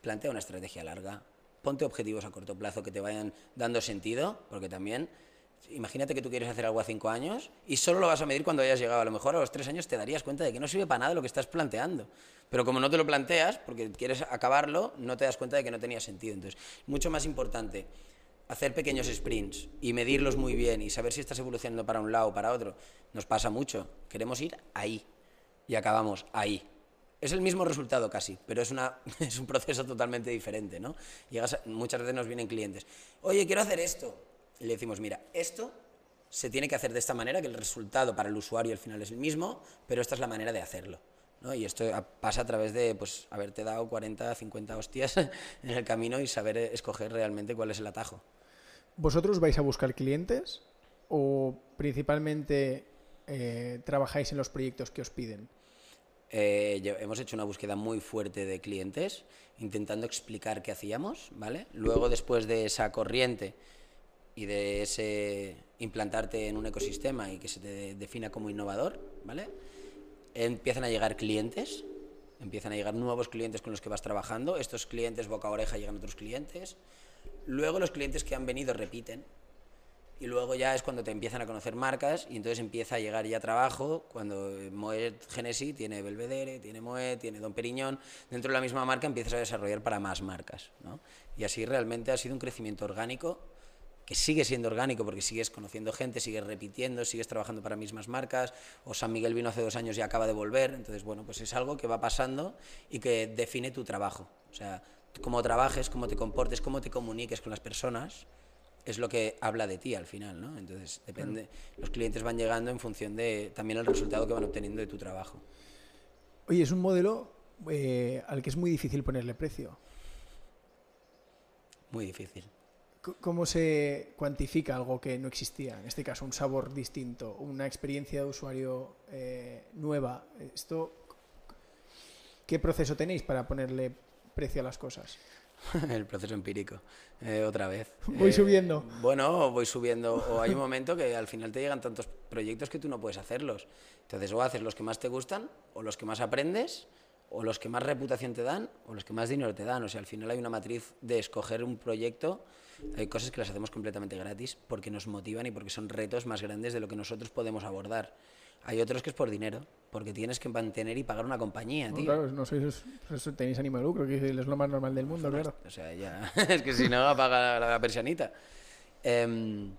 plantea una estrategia larga, ponte objetivos a corto plazo que te vayan dando sentido, porque también Imagínate que tú quieres hacer algo a cinco años y solo lo vas a medir cuando hayas llegado. A lo mejor a los tres años te darías cuenta de que no sirve para nada lo que estás planteando. Pero como no te lo planteas, porque quieres acabarlo, no te das cuenta de que no tenía sentido. Entonces, mucho más importante hacer pequeños sprints y medirlos muy bien y saber si estás evolucionando para un lado o para otro. Nos pasa mucho. Queremos ir ahí y acabamos ahí. Es el mismo resultado casi, pero es, una, es un proceso totalmente diferente, ¿no? Llegas muchas veces nos vienen clientes, oye, quiero hacer esto y le decimos, mira, esto se tiene que hacer de esta manera, que el resultado para el usuario al final es el mismo, pero esta es la manera de hacerlo. ¿no? Y esto pasa a través de pues, haberte dado 40, 50 hostias en el camino y saber escoger realmente cuál es el atajo. ¿Vosotros vais a buscar clientes o principalmente eh, trabajáis en los proyectos que os piden? Eh, hemos hecho una búsqueda muy fuerte de clientes, intentando explicar qué hacíamos, ¿vale? Luego, después de esa corriente, y de ese implantarte en un ecosistema y que se te defina como innovador, ¿vale? Empiezan a llegar clientes, empiezan a llegar nuevos clientes con los que vas trabajando, estos clientes boca a oreja llegan otros clientes, luego los clientes que han venido repiten y luego ya es cuando te empiezan a conocer marcas y entonces empieza a llegar ya trabajo cuando Moet Genesis tiene Belvedere, tiene Moet, tiene Don Periñón, dentro de la misma marca empiezas a desarrollar para más marcas, ¿no? Y así realmente ha sido un crecimiento orgánico que sigue siendo orgánico porque sigues conociendo gente, sigues repitiendo, sigues trabajando para mismas marcas, o San Miguel vino hace dos años y acaba de volver, entonces bueno, pues es algo que va pasando y que define tu trabajo. O sea, cómo trabajes, cómo te comportes, cómo te comuniques con las personas, es lo que habla de ti al final, ¿no? Entonces, depende, los clientes van llegando en función de también el resultado que van obteniendo de tu trabajo. Oye, es un modelo eh, al que es muy difícil ponerle precio. Muy difícil. ¿Cómo se cuantifica algo que no existía? En este caso, un sabor distinto, una experiencia de usuario eh, nueva. Esto, ¿Qué proceso tenéis para ponerle precio a las cosas? El proceso empírico, eh, otra vez. Voy Eh, subiendo. Bueno, voy subiendo. O hay un momento que al final te llegan tantos proyectos que tú no puedes hacerlos. Entonces, o haces los que más te gustan, o los que más aprendes, o los que más reputación te dan, o los que más dinero te dan. O sea, al final hay una matriz de escoger un proyecto. Hay cosas que las hacemos completamente gratis porque nos motivan y porque son retos más grandes de lo que nosotros podemos abordar. Hay otros que es por dinero, porque tienes que mantener y pagar una compañía, No, tío. claro, no sois, pues tenéis ánimo de lucro, que es lo más normal del mundo, claro. O sea, ya. es que si no, apaga la, la persianita. Em,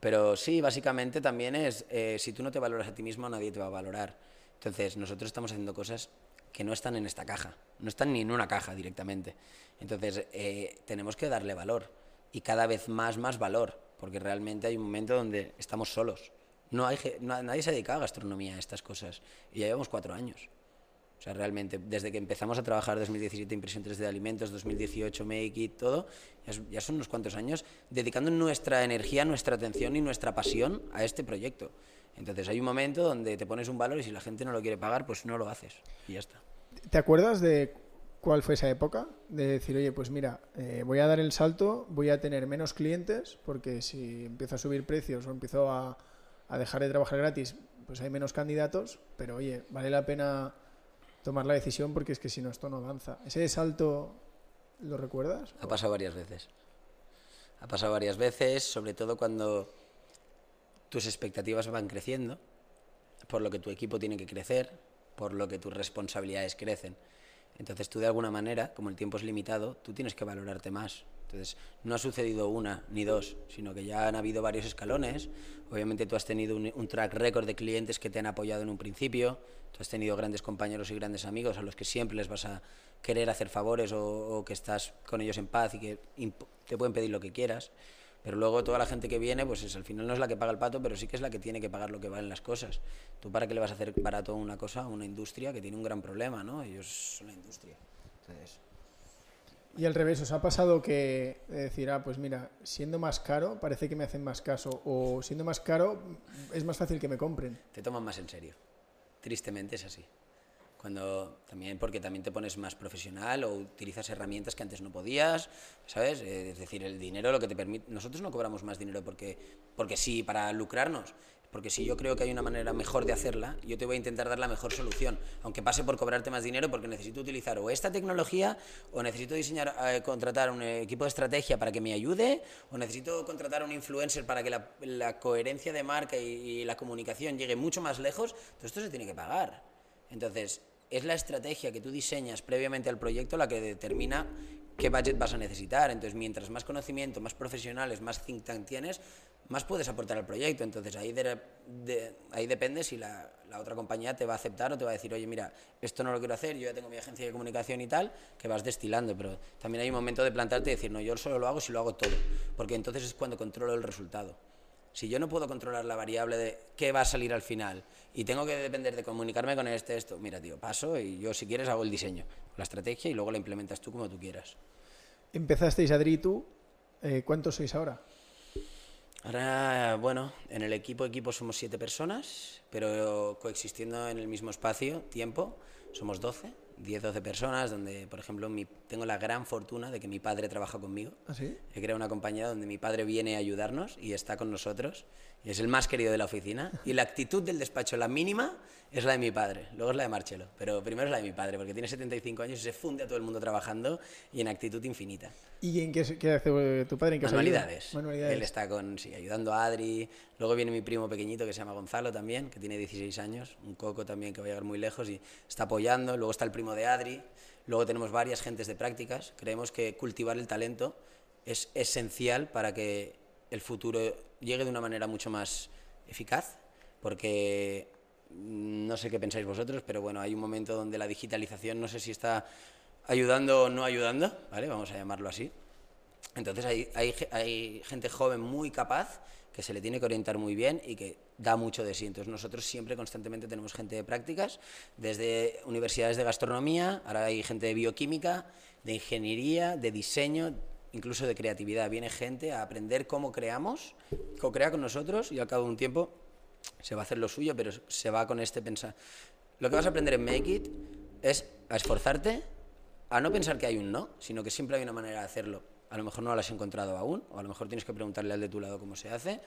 pero sí, básicamente también es, eh, si tú no te valoras a ti mismo, nadie te va a valorar. Entonces, nosotros estamos haciendo cosas que no están en esta caja, no están ni en una caja directamente. Entonces, eh, tenemos que darle valor y cada vez más, más valor, porque realmente hay un momento donde estamos solos. No hay, nadie se dedica a gastronomía, a estas cosas. Y ya llevamos cuatro años. O sea, realmente, desde que empezamos a trabajar 2017 impresión 3D de alimentos, 2018 Make It, todo, ya, ya son unos cuantos años dedicando nuestra energía, nuestra atención y nuestra pasión a este proyecto. Entonces hay un momento donde te pones un valor y si la gente no lo quiere pagar, pues no lo haces. Y ya está. ¿Te acuerdas de cuál fue esa época? De decir, oye, pues mira, eh, voy a dar el salto, voy a tener menos clientes, porque si empiezo a subir precios o empiezo a, a dejar de trabajar gratis, pues hay menos candidatos, pero oye, vale la pena tomar la decisión porque es que si no, esto no avanza. ¿Ese salto lo recuerdas? Ha pasado varias veces. Ha pasado varias veces, sobre todo cuando tus expectativas van creciendo, por lo que tu equipo tiene que crecer, por lo que tus responsabilidades crecen. Entonces tú de alguna manera, como el tiempo es limitado, tú tienes que valorarte más. Entonces no ha sucedido una ni dos, sino que ya han habido varios escalones. Obviamente tú has tenido un, track record de clientes que te han apoyado en un principio, tú has tenido grandes compañeros y grandes amigos a los que siempre les vas a querer hacer favores o, que estás con ellos en paz y que te pueden pedir lo que quieras. Pero luego toda la gente que viene, pues es, al final no es la que paga el pato, pero sí que es la que tiene que pagar lo que valen las cosas. ¿Tú para qué le vas a hacer barato una cosa a una industria que tiene un gran problema, ¿no? Ellos son la industria. Entonces, Y al revés, ¿os ha pasado que de decir, ah, pues mira, siendo más caro parece que me hacen más caso o siendo más caro es más fácil que me compren? te toman más en serio. Tristemente es así. Cuando también porque también te pones más profesional o utilizas herramientas que antes no podías, ¿sabes? Eh, Es decir, el dinero lo que te permite nosotros no cobramos más dinero porque porque sí para lucrarnos, porque si yo creo que hay una manera mejor de hacerla, yo te voy a intentar dar la mejor solución, aunque pase por cobrarte más dinero porque necesito utilizar o esta tecnología o necesito diseñar eh, contratar un equipo de estrategia para que me ayude o necesito contratar un influencer para que la, la coherencia de marca y, y la comunicación llegue mucho más lejos, todo esto se tiene que pagar. Entonces, es la estrategia que tú diseñas previamente al proyecto la que determina qué budget vas a necesitar. Entonces, mientras más conocimiento, más profesionales, más think tank tienes, más puedes aportar al proyecto. Entonces, ahí, ahí depende si la, la otra compañía te va a aceptar o te va a decir, oye, mira, esto no lo quiero hacer, yo ya tengo mi agencia de comunicación y tal, que vas destilando. Pero también hay un momento de plantarte y decir, no, yo solo lo hago si lo hago todo. Porque entonces es cuando controlo el resultado. Si yo no puedo controlar la variable de qué va a salir al final y tengo que depender de comunicarme con este, esto, mira, tío, paso y yo si quieres hago el diseño, la estrategia y luego la implementas tú como tú quieras. Empezasteis Adri tú, eh, ¿cuántos sois ahora? Ahora, bueno, en el equipo equipo somos siete personas, pero coexistiendo en el mismo espacio, tiempo, somos 12, 10, 12 personas, donde, por ejemplo, mi- tengo la gran fortuna de que mi padre trabaja conmigo. ¿Así? He creado una compañía donde mi padre viene a ayudarnos y está con nosotros. Y es el más querido de la oficina. Y la actitud del despacho, la mínima, es la de mi padre. Luego es la de Marcelo. Pero primero es la de mi padre, porque tiene 75 años y se funde a todo el mundo trabajando y en actitud infinita. ¿Y en qué, qué hace eh, tu padre? ¿En qué? Manualidades. Manualidades. Él está con, sí, ayudando a Adri. Luego viene mi primo pequeñito que se llama Gonzalo también, que tiene 16 años. Un coco también que va a llegar muy lejos y está apoyando. Luego está el primo de Adri. Luego tenemos varias gentes de prácticas. Creemos que cultivar el talento es esencial para que el futuro llegue de una manera mucho más eficaz, porque mm, no sé qué pensáis vosotros, pero bueno, hay un momento donde la digitalización no sé si está ayudando o no ayudando, ¿vale? Vamos a llamarlo así. Entonces hay, hay, hay gente joven muy capaz que se le tiene que orientar muy bien y que da mucho de sí. Entonces nosotros siempre constantemente tenemos gente de prácticas, desde universidades de gastronomía, ahora hay gente de bioquímica, de ingeniería, de diseño, incluso de creatividad. Viene gente a aprender cómo creamos, co-crea con nosotros y al cabo de un tiempo se va a hacer lo suyo, pero se va con este pensar. Lo que vas a aprender en Make It es a esforzarte, a no pensar que hay un no, sino que siempre hay una manera de hacerlo a lo mejor no lo has encontrado aún, o a lo mejor tienes que preguntarle al de tu lado cómo se hace,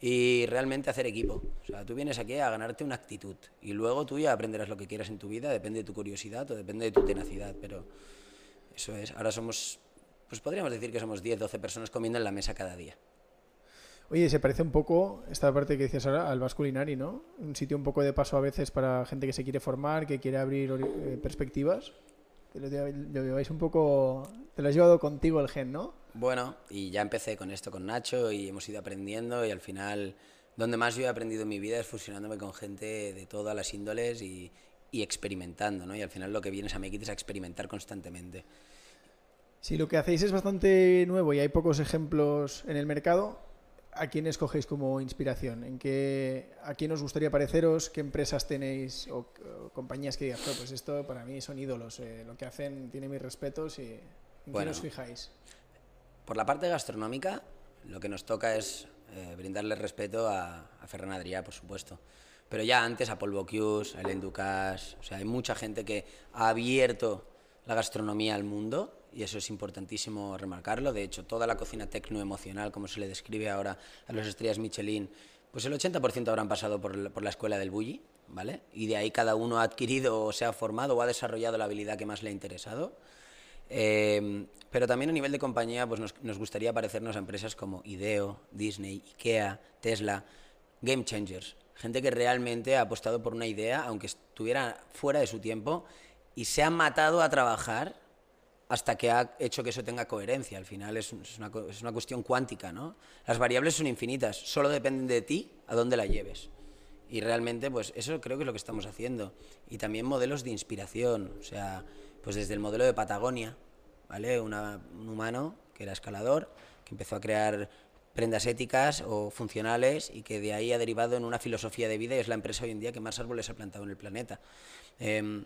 y realmente hacer equipo. O sea, tú vienes aquí a ganarte una actitud, y luego tú ya aprenderás lo que quieras en tu vida, depende de tu curiosidad o depende de tu tenacidad, pero eso es. Ahora somos, pues podríamos decir que somos 10, 12 personas comiendo en la mesa cada día. Oye, se parece un poco, esta parte que decías ahora, al Vasculinari, ¿no? Un sitio un poco de paso a veces para gente que se quiere formar, que quiere abrir eh, perspectivas. Lo, lleváis un poco te lo has llevado contigo el gen, ¿no? Bueno, y ya empecé con esto con Nacho y hemos ido aprendiendo y al final donde más yo he aprendido en mi vida es fusionándome con gente de todas las índoles y, y experimentando, ¿no? Y al final lo que vienes a Make It es a experimentar constantemente. Si lo que hacéis es bastante nuevo y hay pocos ejemplos en el mercado, ¿a quién escogéis como inspiración? ¿En qué, ¿A quién os gustaría pareceros? ¿Qué empresas tenéis o, compañías que digas, pues esto para mí son ídolos, eh, lo que hacen tiene mis respetos y ¿En bueno, qué os fijáis? Por la parte gastronómica, lo que nos toca es eh, brindarle respeto a, a Ferran Adrià, por supuesto. Pero ya antes a Paul Bocuse, a Ellen Ducasse, o sea, hay mucha gente que ha abierto la gastronomía al mundo y eso es importantísimo remarcarlo. De hecho, toda la cocina tecno-emocional, como se le describe ahora a las estrellas Michelin, pues el 80% habrán pasado por la, escuela del bully, ¿vale? Y de ahí cada uno ha adquirido o se ha formado o ha desarrollado la habilidad que más le ha interesado. Em, pero también a nivel de compañía pues nos, nos, gustaría parecernos a empresas como IDEO, Disney, IKEA, Tesla, Game Changers. Gente que realmente ha apostado por una idea, aunque estuviera fuera de su tiempo, y se ha matado a trabajar hasta que ha hecho que eso tenga coherencia. Al final es, una, es una cuestión cuántica, ¿no? Las variables son infinitas, solo dependen de ti a dónde la lleves. Y realmente, pues eso creo que es lo que estamos haciendo. Y también modelos de inspiración, o sea, pues desde el modelo de Patagonia, ¿vale? un humano que era escalador, que empezó a crear prendas éticas o funcionales y que de ahí ha derivado en una filosofía de vida y es la empresa hoy en día que más árboles ha plantado en el planeta. Eh,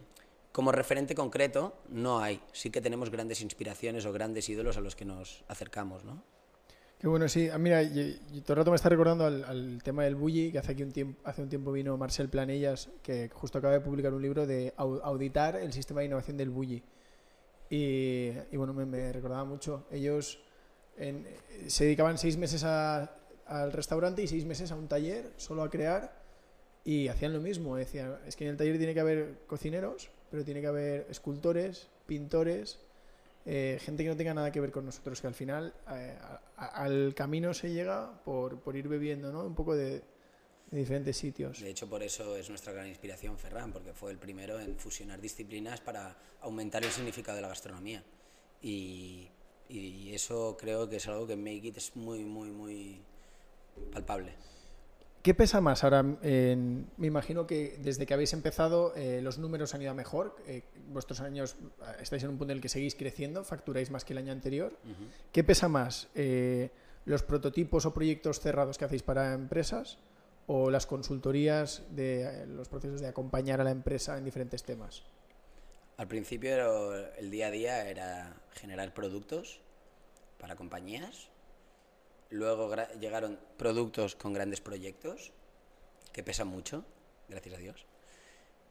como referente concreto no hay, sí que tenemos grandes inspiraciones o grandes ídolos a los que nos acercamos, ¿no? Qué bueno, sí. Ah, mira, y, y todo el rato me está recordando al, al tema del bully, que hace, aquí un tiempo, hace un tiempo vino Marcel Planellas, que justo acaba de publicar un libro de auditar el sistema de innovación del bully. Y, y bueno, me, me, recordaba mucho. Ellos en, se dedicaban seis meses a, al restaurante y seis meses a un taller, solo a crear, y hacían lo mismo. Decían, es que en el taller tiene que haber cocineros, pero tiene que haber escultores, pintores, eh, gente que no tenga nada que ver con nosotros, que al final eh, al camino se llega por, por ir bebiendo, ¿no? Un poco de, de, diferentes sitios. De hecho, por eso es nuestra gran inspiración Ferran, porque fue el primero en fusionar disciplinas para aumentar el significado de la gastronomía. Y, y eso creo que es algo que en Make It es muy, muy, muy palpable. ¿Qué pesa más ahora? Eh, me imagino que desde que habéis empezado eh, los números han ido mejor. Eh, vuestros años eh, estáis en un punto en el que seguís creciendo, facturáis más que el año anterior. Uh -huh. ¿Qué pesa más? ¿Los prototipos o proyectos cerrados que hacéis para empresas o las consultorías de los procesos de acompañar a la empresa en diferentes temas? Al principio el día a día era generar productos para compañías Luego llegaron productos con grandes proyectos, que pesan mucho, gracias a Dios.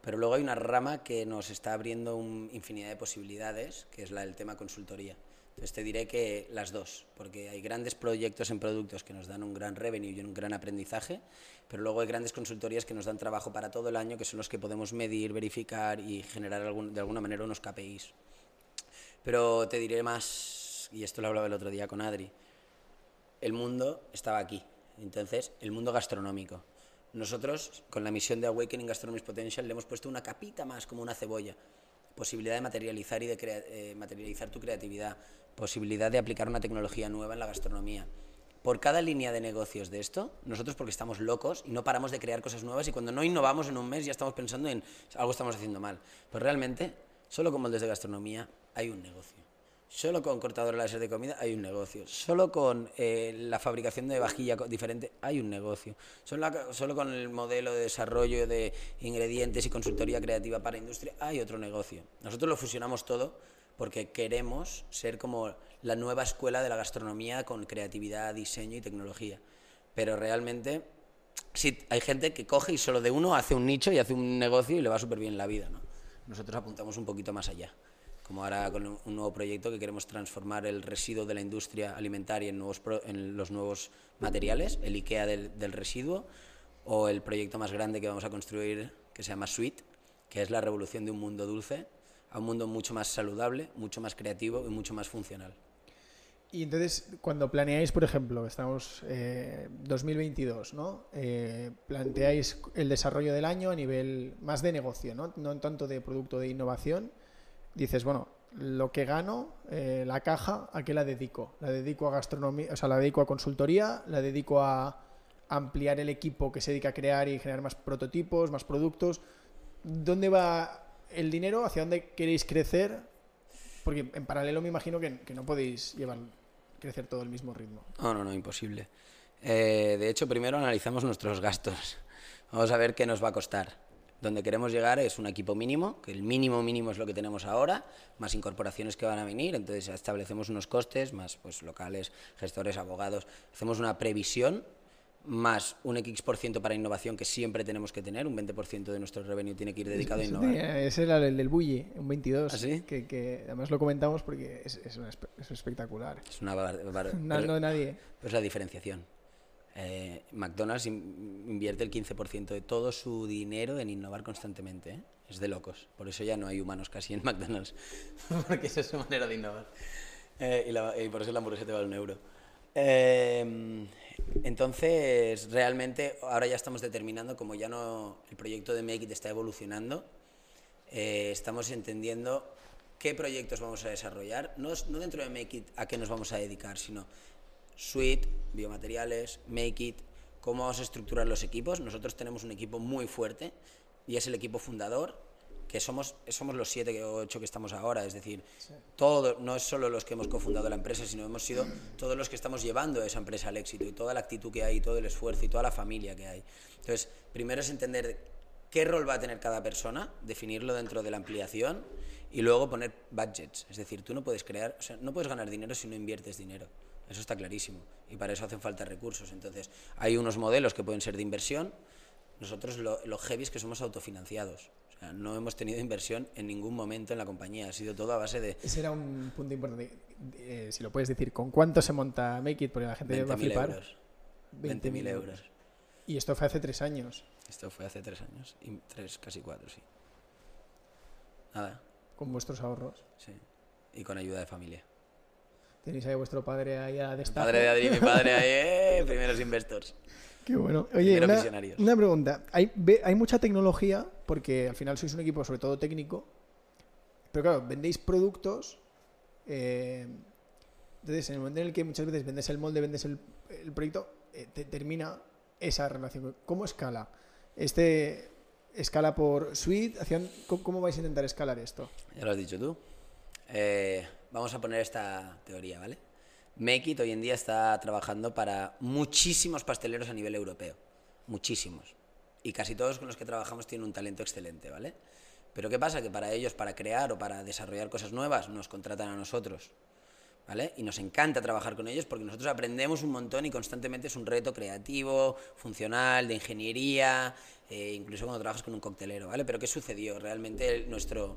Pero luego hay una rama que nos está abriendo un infinidad de posibilidades, que es la del tema consultoría. Entonces te diré que las dos, porque hay grandes proyectos en productos que nos dan un gran revenue y un gran aprendizaje, pero luego hay grandes consultorías que nos dan trabajo para todo el año, que son los que podemos medir, verificar y generar algún, de alguna manera unos KPIs. Pero te diré más, y esto lo hablaba el otro día con Adri, el mundo estaba aquí. Entonces, el mundo gastronómico. Nosotros, con la misión de Awakening Gastronomy's Potential, le hemos puesto una capita más, como una cebolla. Posibilidad de materializar, y de eh, materializar tu creatividad. Posibilidad de aplicar una tecnología nueva en la gastronomía. por cada línea de negocios de esto, nosotros porque estamos locos y no paramos de crear cosas nuevas y cuando no innovamos en un mes ya estamos pensando en algo estamos haciendo mal. Pues realmente, solo con moldes de gastronomía hay un negocio. Solo con cortador láser de comida hay un negocio. Solo con eh, la fabricación de vajilla diferente hay un negocio. Solo, solo, con el modelo de desarrollo de ingredientes y consultoría creativa para industria hay otro negocio. Nosotros lo fusionamos todo porque queremos ser como la nueva escuela de la gastronomía con creatividad, diseño y tecnología. Pero realmente sí, hay gente que coge y solo de uno hace un nicho y hace un negocio y le va súper bien la vida. ¿no? Nosotros apuntamos un poquito más allá como ahora con un nuevo proyecto que queremos transformar el residuo de la industria alimentaria en, nuevos en los nuevos materiales, el IKEA del, residuo, o el proyecto más grande que vamos a construir que se llama Sweet, que es la revolución de un mundo dulce a un mundo mucho más saludable, mucho más creativo y mucho más funcional. Y entonces, cuando planeáis, por ejemplo, estamos eh, 2022, ¿no? Eh, planteáis el desarrollo del año a nivel más de negocio, ¿no? No tanto de producto de innovación, dices, bueno, lo que gano, eh, la caja, ¿a qué la dedico? La dedico a gastronomía, o sea, la dedico a consultoría, la dedico a ampliar el equipo que se dedica a crear y generar más prototipos, más productos. ¿Dónde va el dinero? ¿Hacia dónde queréis crecer? Porque en paralelo me imagino que, no podéis llevar crecer todo el mismo ritmo. No, no, no, imposible. Eh, de hecho, primero analizamos nuestros gastos. Vamos a ver qué nos va a costar. Donde queremos llegar es un equipo mínimo, que el mínimo mínimo es lo que tenemos ahora, más incorporaciones que van a venir, entonces establecemos unos costes, más pues locales, gestores, abogados, hacemos una previsión, más un X% para innovación que siempre tenemos que tener, un 20% de nuestro revenue tiene que ir dedicado a innovar. Ese era el del Bulli, un 22, ¿Ah, que, que, además lo comentamos porque es, es, espectacular. Es una barbaridad. no, no, nadie. Pues la diferenciación. Eh, McDonald's invierte el 15% de todo su dinero en innovar constantemente. ¿eh? Es de locos. Por eso ya no hay humanos casi en McDonald's. Porque esa es su manera de innovar. Eh, y, por eso la hamburguesa te vale un euro. entonces, realmente, ahora ya estamos determinando, como ya no el proyecto de Make It está evolucionando, estamos entendiendo qué proyectos vamos a desarrollar, no, no dentro de Make It a qué nos vamos a dedicar, sino Suite, biomateriales, Make It, cómo vamos a estructurar los equipos. Nosotros tenemos un equipo muy fuerte y es el equipo fundador, que somos, somos los siete o ocho que estamos ahora. Es decir, todo, no es solo los que hemos cofundado la empresa, sino hemos sido todos los que estamos llevando esa empresa al éxito y toda la actitud que hay, todo el esfuerzo y toda la familia que hay. Entonces, primero es entender qué rol va a tener cada persona, definirlo dentro de la ampliación y luego poner budgets. Es decir, tú no puedes crear, o sea, no puedes ganar dinero si no inviertes dinero. Eso está clarísimo. Y para eso hacen falta recursos. Entonces, hay unos modelos que pueden ser de inversión. Nosotros lo, lo heavy es que somos autofinanciados. O sea, no hemos tenido inversión en ningún momento en la compañía. Ha sido todo a base de... Ese era un punto importante. Eh, si lo puedes decir, ¿con cuánto se monta Make It? Porque la gente va a flipar. Euros. 20.000 euros. Y esto fue hace tres años. Esto fue hace tres años. Y tres, casi cuatro, sí. Nada. Con vuestros ahorros. Sí. Y con ayuda de familia. Tenéis ahí vuestro padre ahí a destajo. Padre de Adri, mi padre ahí, eh, primeros investors. Qué bueno. Oye, una, una, pregunta. ¿Hay, ¿Hay mucha tecnología? Porque al final sois un equipo sobre todo técnico. Pero claro, vendéis productos. Eh, entonces, en el momento en el que muchas veces vendes el molde, vendes el, el proyecto, eh, te termina esa relación. ¿Cómo escala? Este escala por suite. ¿Cómo, ¿Cómo vais a intentar escalar esto? Ya lo has dicho tú. Eh, vamos a poner esta teoría, ¿vale? Make It hoy en día está trabajando para muchísimos pasteleros a nivel europeo. Muchísimos. Y casi todos con los que trabajamos tienen un talento excelente, ¿vale? Pero ¿qué pasa? Que para ellos, para crear o para desarrollar cosas nuevas, nos contratan a nosotros. ¿Vale? Y nos encanta trabajar con ellos porque nosotros aprendemos un montón y constantemente es un reto creativo, funcional, de ingeniería, eh, incluso cuando trabajas con un coctelero, ¿vale? Pero ¿qué sucedió? Realmente nuestro,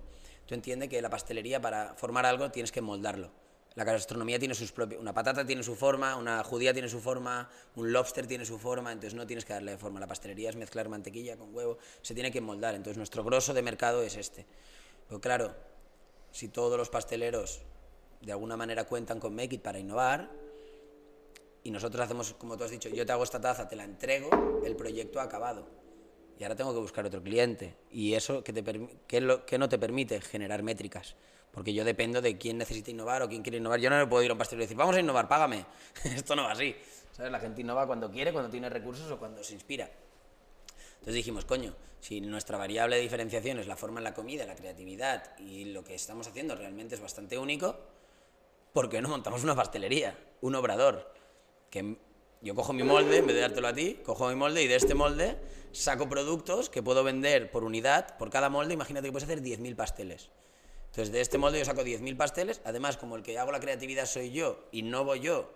tú entiendes que la pastelería para formar algo tienes que moldarlo. La gastronomía tiene sus propios... Una patata tiene su forma, una judía tiene su forma, un lobster tiene su forma, entonces no tienes que darle forma. La pastelería es mezclar mantequilla con huevo, se tiene que moldar. Entonces nuestro grosso de mercado es este. Pero claro, si todos los pasteleros de alguna manera cuentan con Make It para innovar, y nosotros hacemos, como tú has dicho, yo te hago esta taza, te la entrego, el proyecto ha acabado y ahora tengo que buscar otro cliente. ¿Y eso que, te, no te permite generar métricas? Porque yo dependo de quién necesita innovar o quién quiere innovar. Yo no le puedo ir a un pastelero y decir, vamos a innovar, págame. Esto no va así. ¿Sabes? La gente innova cuando quiere, cuando tiene recursos o cuando se inspira. Entonces dijimos, coño, si nuestra variable de diferenciación es la forma en la comida, la creatividad y lo que estamos haciendo realmente es bastante único, ¿por qué no montamos una pastelería, un obrador? Que yo cojo mi molde, en vez de dártelo a ti, cojo mi molde y de este molde saco productos que puedo vender por unidad, por cada molde, imagínate que puedes hacer 10.000 pasteles. Entonces, de este molde yo saco 10.000 pasteles, además, como el que hago la creatividad soy yo y no voy yo,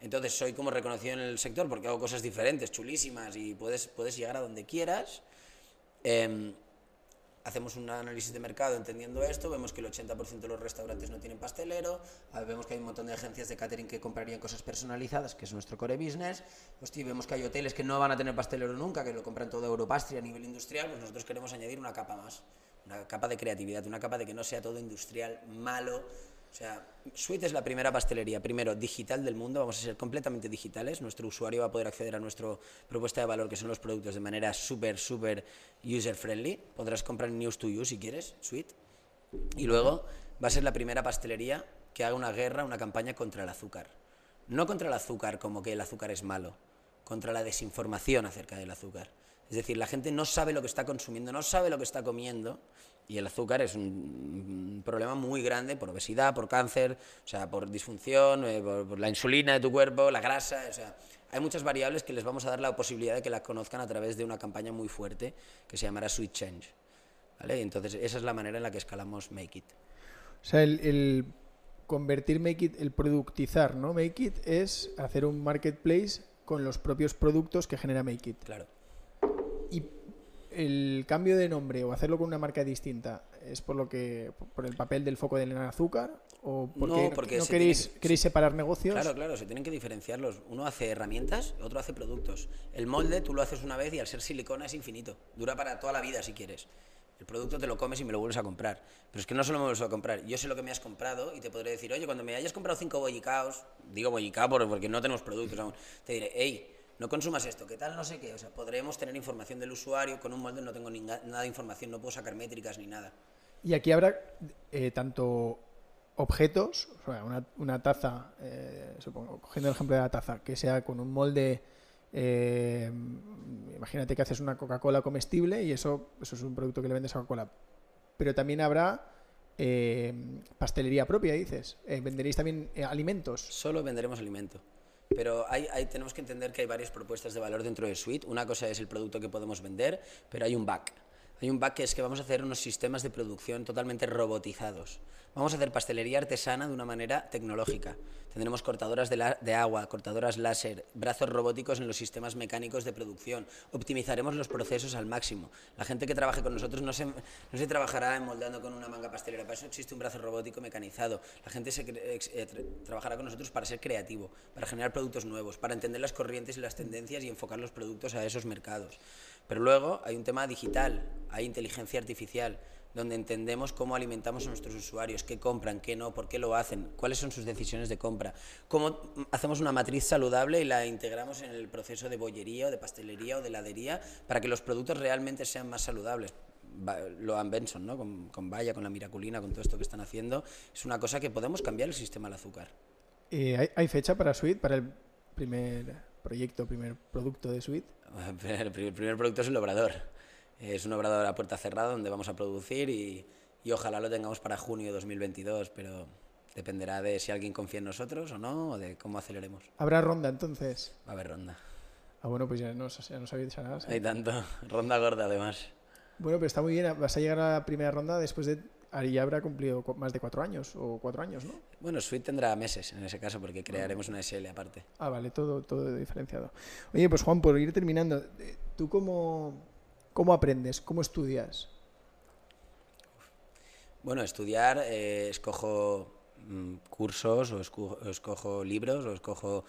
entonces soy como reconocido en el sector porque hago cosas diferentes, chulísimas y puedes, puedes llegar a donde quieras. Em, hacemos un análisis de mercado entendiendo esto, vemos que el 80% de los restaurantes no tienen pastelero, vemos que hay un montón de agencias de catering que comprarían cosas personalizadas, que es nuestro core business, hostia, vemos que hay hoteles que no van a tener pastelero nunca, que lo compran todo Europastria a nivel industrial, pues nosotros queremos añadir una capa más, una capa de creatividad, una capa de que no sea todo industrial, malo, o sea, Sweet es la primera pastelería, primero digital del mundo, vamos a ser completamente digitales, nuestro usuario va a poder acceder a nuestra propuesta de valor, que son los productos, de manera súper, súper user-friendly. Podrás comprar News to You si quieres, Sweet. Y luego va a ser la primera pastelería que haga una guerra, una campaña contra el azúcar. No contra el azúcar como que el azúcar es malo, contra la desinformación acerca del azúcar. Es decir, la gente no sabe lo que está consumiendo, no sabe lo que está comiendo y el azúcar es un, problema muy grande por obesidad, por cáncer, o sea, por disfunción, eh, por, la insulina de tu cuerpo, la grasa, o sea, hay muchas variables que les vamos a dar la posibilidad de que la conozcan a través de una campaña muy fuerte que se llamará Sweet Change. ¿vale? entonces esa es la manera en la que escalamos Make It. O sea, el, el convertir Make It, el productizar, ¿no? Make It es hacer un marketplace con los propios productos que genera Make It. Claro. El cambio de nombre o hacerlo con una marca distinta es por lo que por el papel del foco del azúcar o porque no, no queréis, queréis separar negocios claro claro se tienen que diferenciarlos. Uno hace herramientas otro hace productos. El molde tú lo haces una vez y al ser silicona es infinito. Dura para toda la vida si quieres. El producto te lo comes y me lo vuelves a comprar. Pero es que no solo me vuelves a comprar. Yo sé lo que me has comprado y te podré decir oye cuando me hayas comprado cinco bollicaos digo bollicao porque no tenemos productos aún te diré hey no consumas esto, ¿qué tal? No sé qué. O sea, podremos tener información del usuario, con un molde no tengo nada de información, no puedo sacar métricas ni nada. Y aquí habrá eh, tanto objetos, o sea, una, taza, eh, supongo, cogiendo el ejemplo de la taza, que sea con un molde, eh, imagínate que haces una Coca-Cola comestible y eso, eso es un producto que le vendes a Coca-Cola. Pero también habrá pastelería propia, dices. venderéis también alimentos. Solo venderemos alimento. Pero hay, tenemos que entender que hay varias propuestas de valor dentro de Suite. Una cosa es el producto que podemos vender, pero hay un back. Hay un back que es que vamos a hacer unos sistemas de producción totalmente robotizados. Vamos a hacer pastelería artesana de una manera tecnológica. Tendremos cortadoras de, agua, cortadoras láser, brazos robóticos en los sistemas mecánicos de producción. Optimizaremos los procesos al máximo. La gente que trabaje con nosotros no se, no se trabajará moldando con una manga pastelera, para eso existe un brazo robótico mecanizado. La gente se, eh, trabajará con nosotros para ser creativo, para generar productos nuevos, para entender las corrientes y las tendencias y enfocar los productos a esos mercados. Pero luego hay un tema digital, hay inteligencia artificial donde entendemos cómo alimentamos a nuestros usuarios, qué compran, qué no, por qué lo hacen, cuáles son sus decisiones de compra, cómo hacemos una matriz saludable y la integramos en el proceso de bollería o de pastelería o de heladería para que los productos realmente sean más saludables. Lo han Benson, ¿no? Con, con Vaya, con la Miraculina, con todo esto que están haciendo, es una cosa que podemos cambiar el sistema del azúcar. ¿hay, ¿Hay fecha para Sweet, para el primer proyecto, primer producto de Sweet? El primer producto es el obrador es un obrador a puerta cerrada donde vamos a producir y, y ojalá lo tengamos para junio de 2022, pero dependerá de si alguien confía en nosotros o no, o de cómo aceleremos. ¿Habrá ronda entonces? Va a haber ronda. Ah, bueno, pues ya no, ya no sabéis nada. Hay tanto. Ronda gorda, además. Bueno, pero está muy bien. Vas a llegar a la primera ronda después de... Ya habrá cumplido más de cuatro años, o cuatro años, ¿no? Bueno, Sweet tendrá meses en ese caso, porque crearemos una SL aparte. Ah, vale, todo, todo diferenciado. Oye, pues Juan, por ir terminando, eh, ¿tú cómo, ¿Cómo aprendes? ¿Cómo estudias? Bueno, estudiar, eh, escojo mm, cursos o escojo, libros o escojo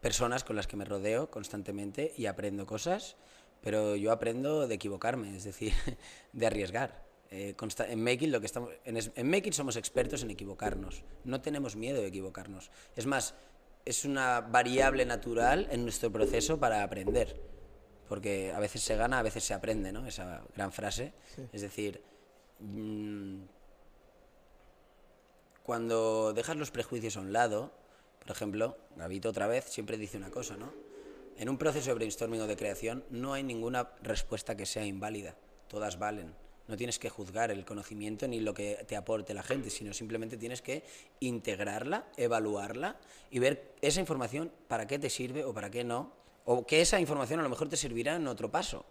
personas con las que me rodeo constantemente y aprendo cosas, pero yo aprendo de equivocarme, es decir, de arriesgar. Eh, en Making lo que estamos en, en Making somos expertos en equivocarnos. No tenemos miedo de equivocarnos. Es más, es una variable natural en nuestro proceso para aprender porque a veces se gana, a veces se aprende, ¿no? Esa gran frase. Es decir, mm, cuando dejas los prejuicios a un lado, por ejemplo, Gavito otra vez siempre dice una cosa, ¿no? En un proceso de brainstorming o de creación no hay ninguna respuesta que sea inválida, todas valen. No tienes que juzgar el conocimiento ni lo que te aporte la gente, sino simplemente tienes que integrarla, evaluarla y ver esa información para qué te sirve o para qué no, o que esa información a lo mejor te servirá en otro paso.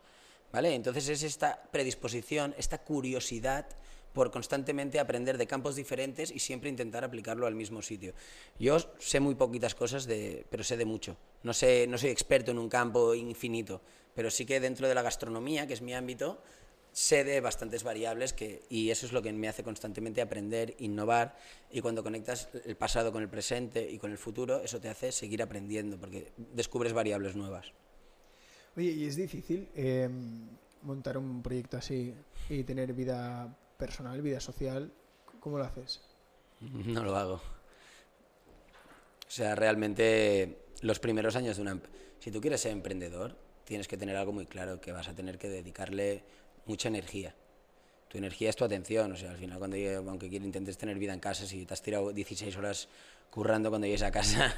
¿Vale? Entonces es esta predisposición, esta curiosidad por constantemente aprender de campos diferentes y siempre intentar aplicarlo al mismo sitio. Yo sé muy poquitas cosas, de, pero sé de mucho. No, sé, no soy experto en un campo infinito, pero sí que dentro de la gastronomía, que es mi ámbito, sé de bastantes variables que, y eso es lo que me hace constantemente aprender, innovar y cuando conectas el pasado con el presente y con el futuro, eso te hace seguir aprendiendo porque descubres variables nuevas. Oye, ¿y es difícil eh, montar un proyecto así y tener vida personal, vida social, ¿cómo lo haces? No lo hago. O sea, realmente los primeros años de una... Si tú quieres ser emprendedor, tienes que tener algo muy claro, que vas a tener que dedicarle mucha energía. Tu energía es tu atención, o sea, al final cuando aunque intentes tener vida en casa, si te has tirado 16 horas currando cuando llegues a casa,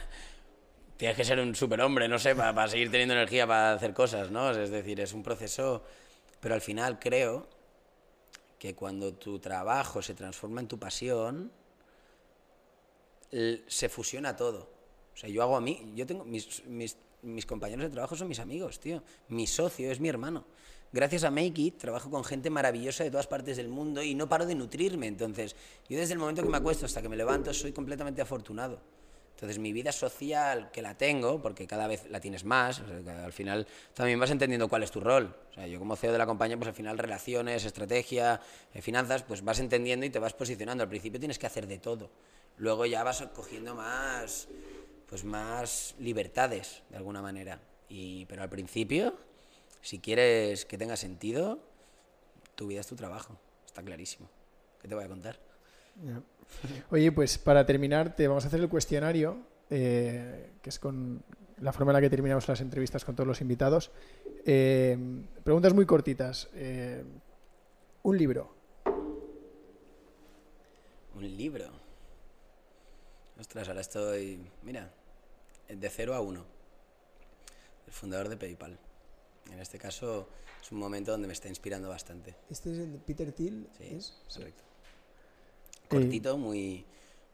tienes que ser un superhombre, no sé, para, para seguir teniendo energía para hacer cosas, ¿no? Es decir, es un proceso, pero al final creo que cuando tu trabajo se transforma en tu pasión, se fusiona todo. O sea, yo hago a mí, yo tengo, mis, mis, compañeros de trabajo son mis amigos, tío. Mi socio es mi hermano. Gracias a Make It trabajo con gente maravillosa de todas partes del mundo y no paro de nutrirme. Entonces, yo desde el momento que me acuesto hasta que me levanto soy completamente afortunado. Entonces mi vida social, que la tengo, porque cada vez la tienes más, al final también vas entendiendo cuál es tu rol. O sea, yo como CEO de la compañía, pues al final relaciones, estrategia, eh, finanzas, pues vas entendiendo y te vas posicionando. Al principio tienes que hacer de todo. Luego ya vas cogiendo más, pues más libertades, de alguna manera. Y, pero al principio, si quieres que tenga sentido, tu vida es tu trabajo. Está clarísimo. ¿Qué te voy a contar? Oye, pues para terminar, te vamos a hacer el cuestionario, eh, que es con la forma en la que terminamos las entrevistas con todos los invitados. Eh, preguntas muy cortitas. Eh, un libro. Un libro. Ostras, ahora estoy. Mira, de cero a uno. El fundador de PayPal. En este caso es un momento donde me está inspirando bastante. ¿Este es el de Peter Thiel? Sí, ¿Es? correcto cortito, muy,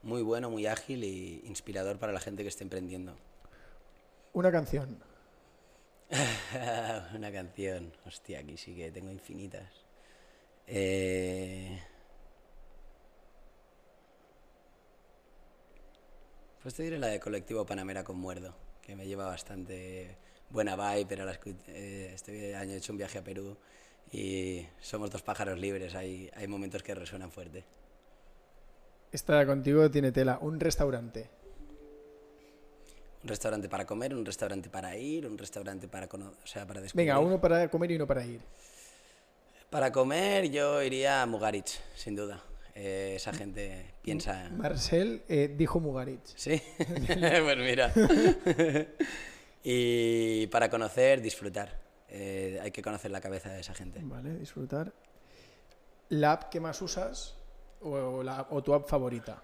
muy bueno, muy ágil e inspirador para la gente que esté emprendiendo. Una canción. Una canción. Hostia, aquí sí que tengo infinitas. Eh... Pues te diré la de Colectivo Panamera con Muerdo, que me lleva bastante buena vibe, pero eh, este año he hecho un viaje a Perú y somos dos pájaros libres, hay, hay momentos que resuenan fuerte. Esta contigo tiene tela. Un restaurante. Un restaurante para comer, un restaurante para ir, un restaurante para, o sea, para descubrir. Venga, uno para comer y uno para ir. Para comer yo iría a Mugarich, sin duda. Eh, esa gente piensa... Marcel eh, dijo Mugarich. Sí, pues mira. y para conocer, disfrutar. Eh, hay que conocer la cabeza de esa gente. Vale, disfrutar. ¿La app que más usas? o, la, o tu app favorita?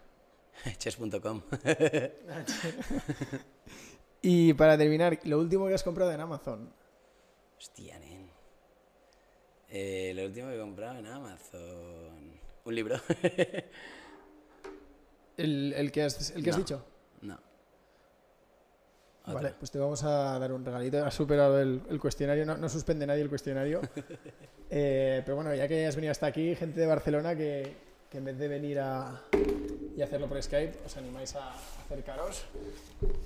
Chess.com. y para terminar, lo último que has comprado en Amazon. Hostia, nen. Eh, lo último que he comprado en Amazon. Un libro. ¿El, el que has, el que has dicho? Vale, pues te vamos a dar un regalito. Has superado el, el cuestionario, no, no, suspende nadie el cuestionario. eh, pero bueno, ya que has venido hasta aquí, gente de Barcelona que, que en vez de venir a, y hacerlo por Skype, os animáis a acercaros.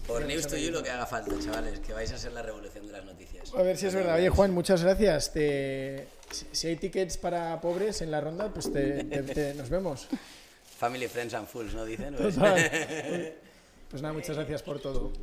Por News to You lo que haga falta, chavales, que vais a ser la revolución de las noticias. A ver si es verdad. Oye, Juan, muchas gracias. Te, si hay tickets para pobres en la ronda, pues te, te, nos vemos. Family, friends and fools, ¿no dicen? Pues nada, muchas gracias por todo.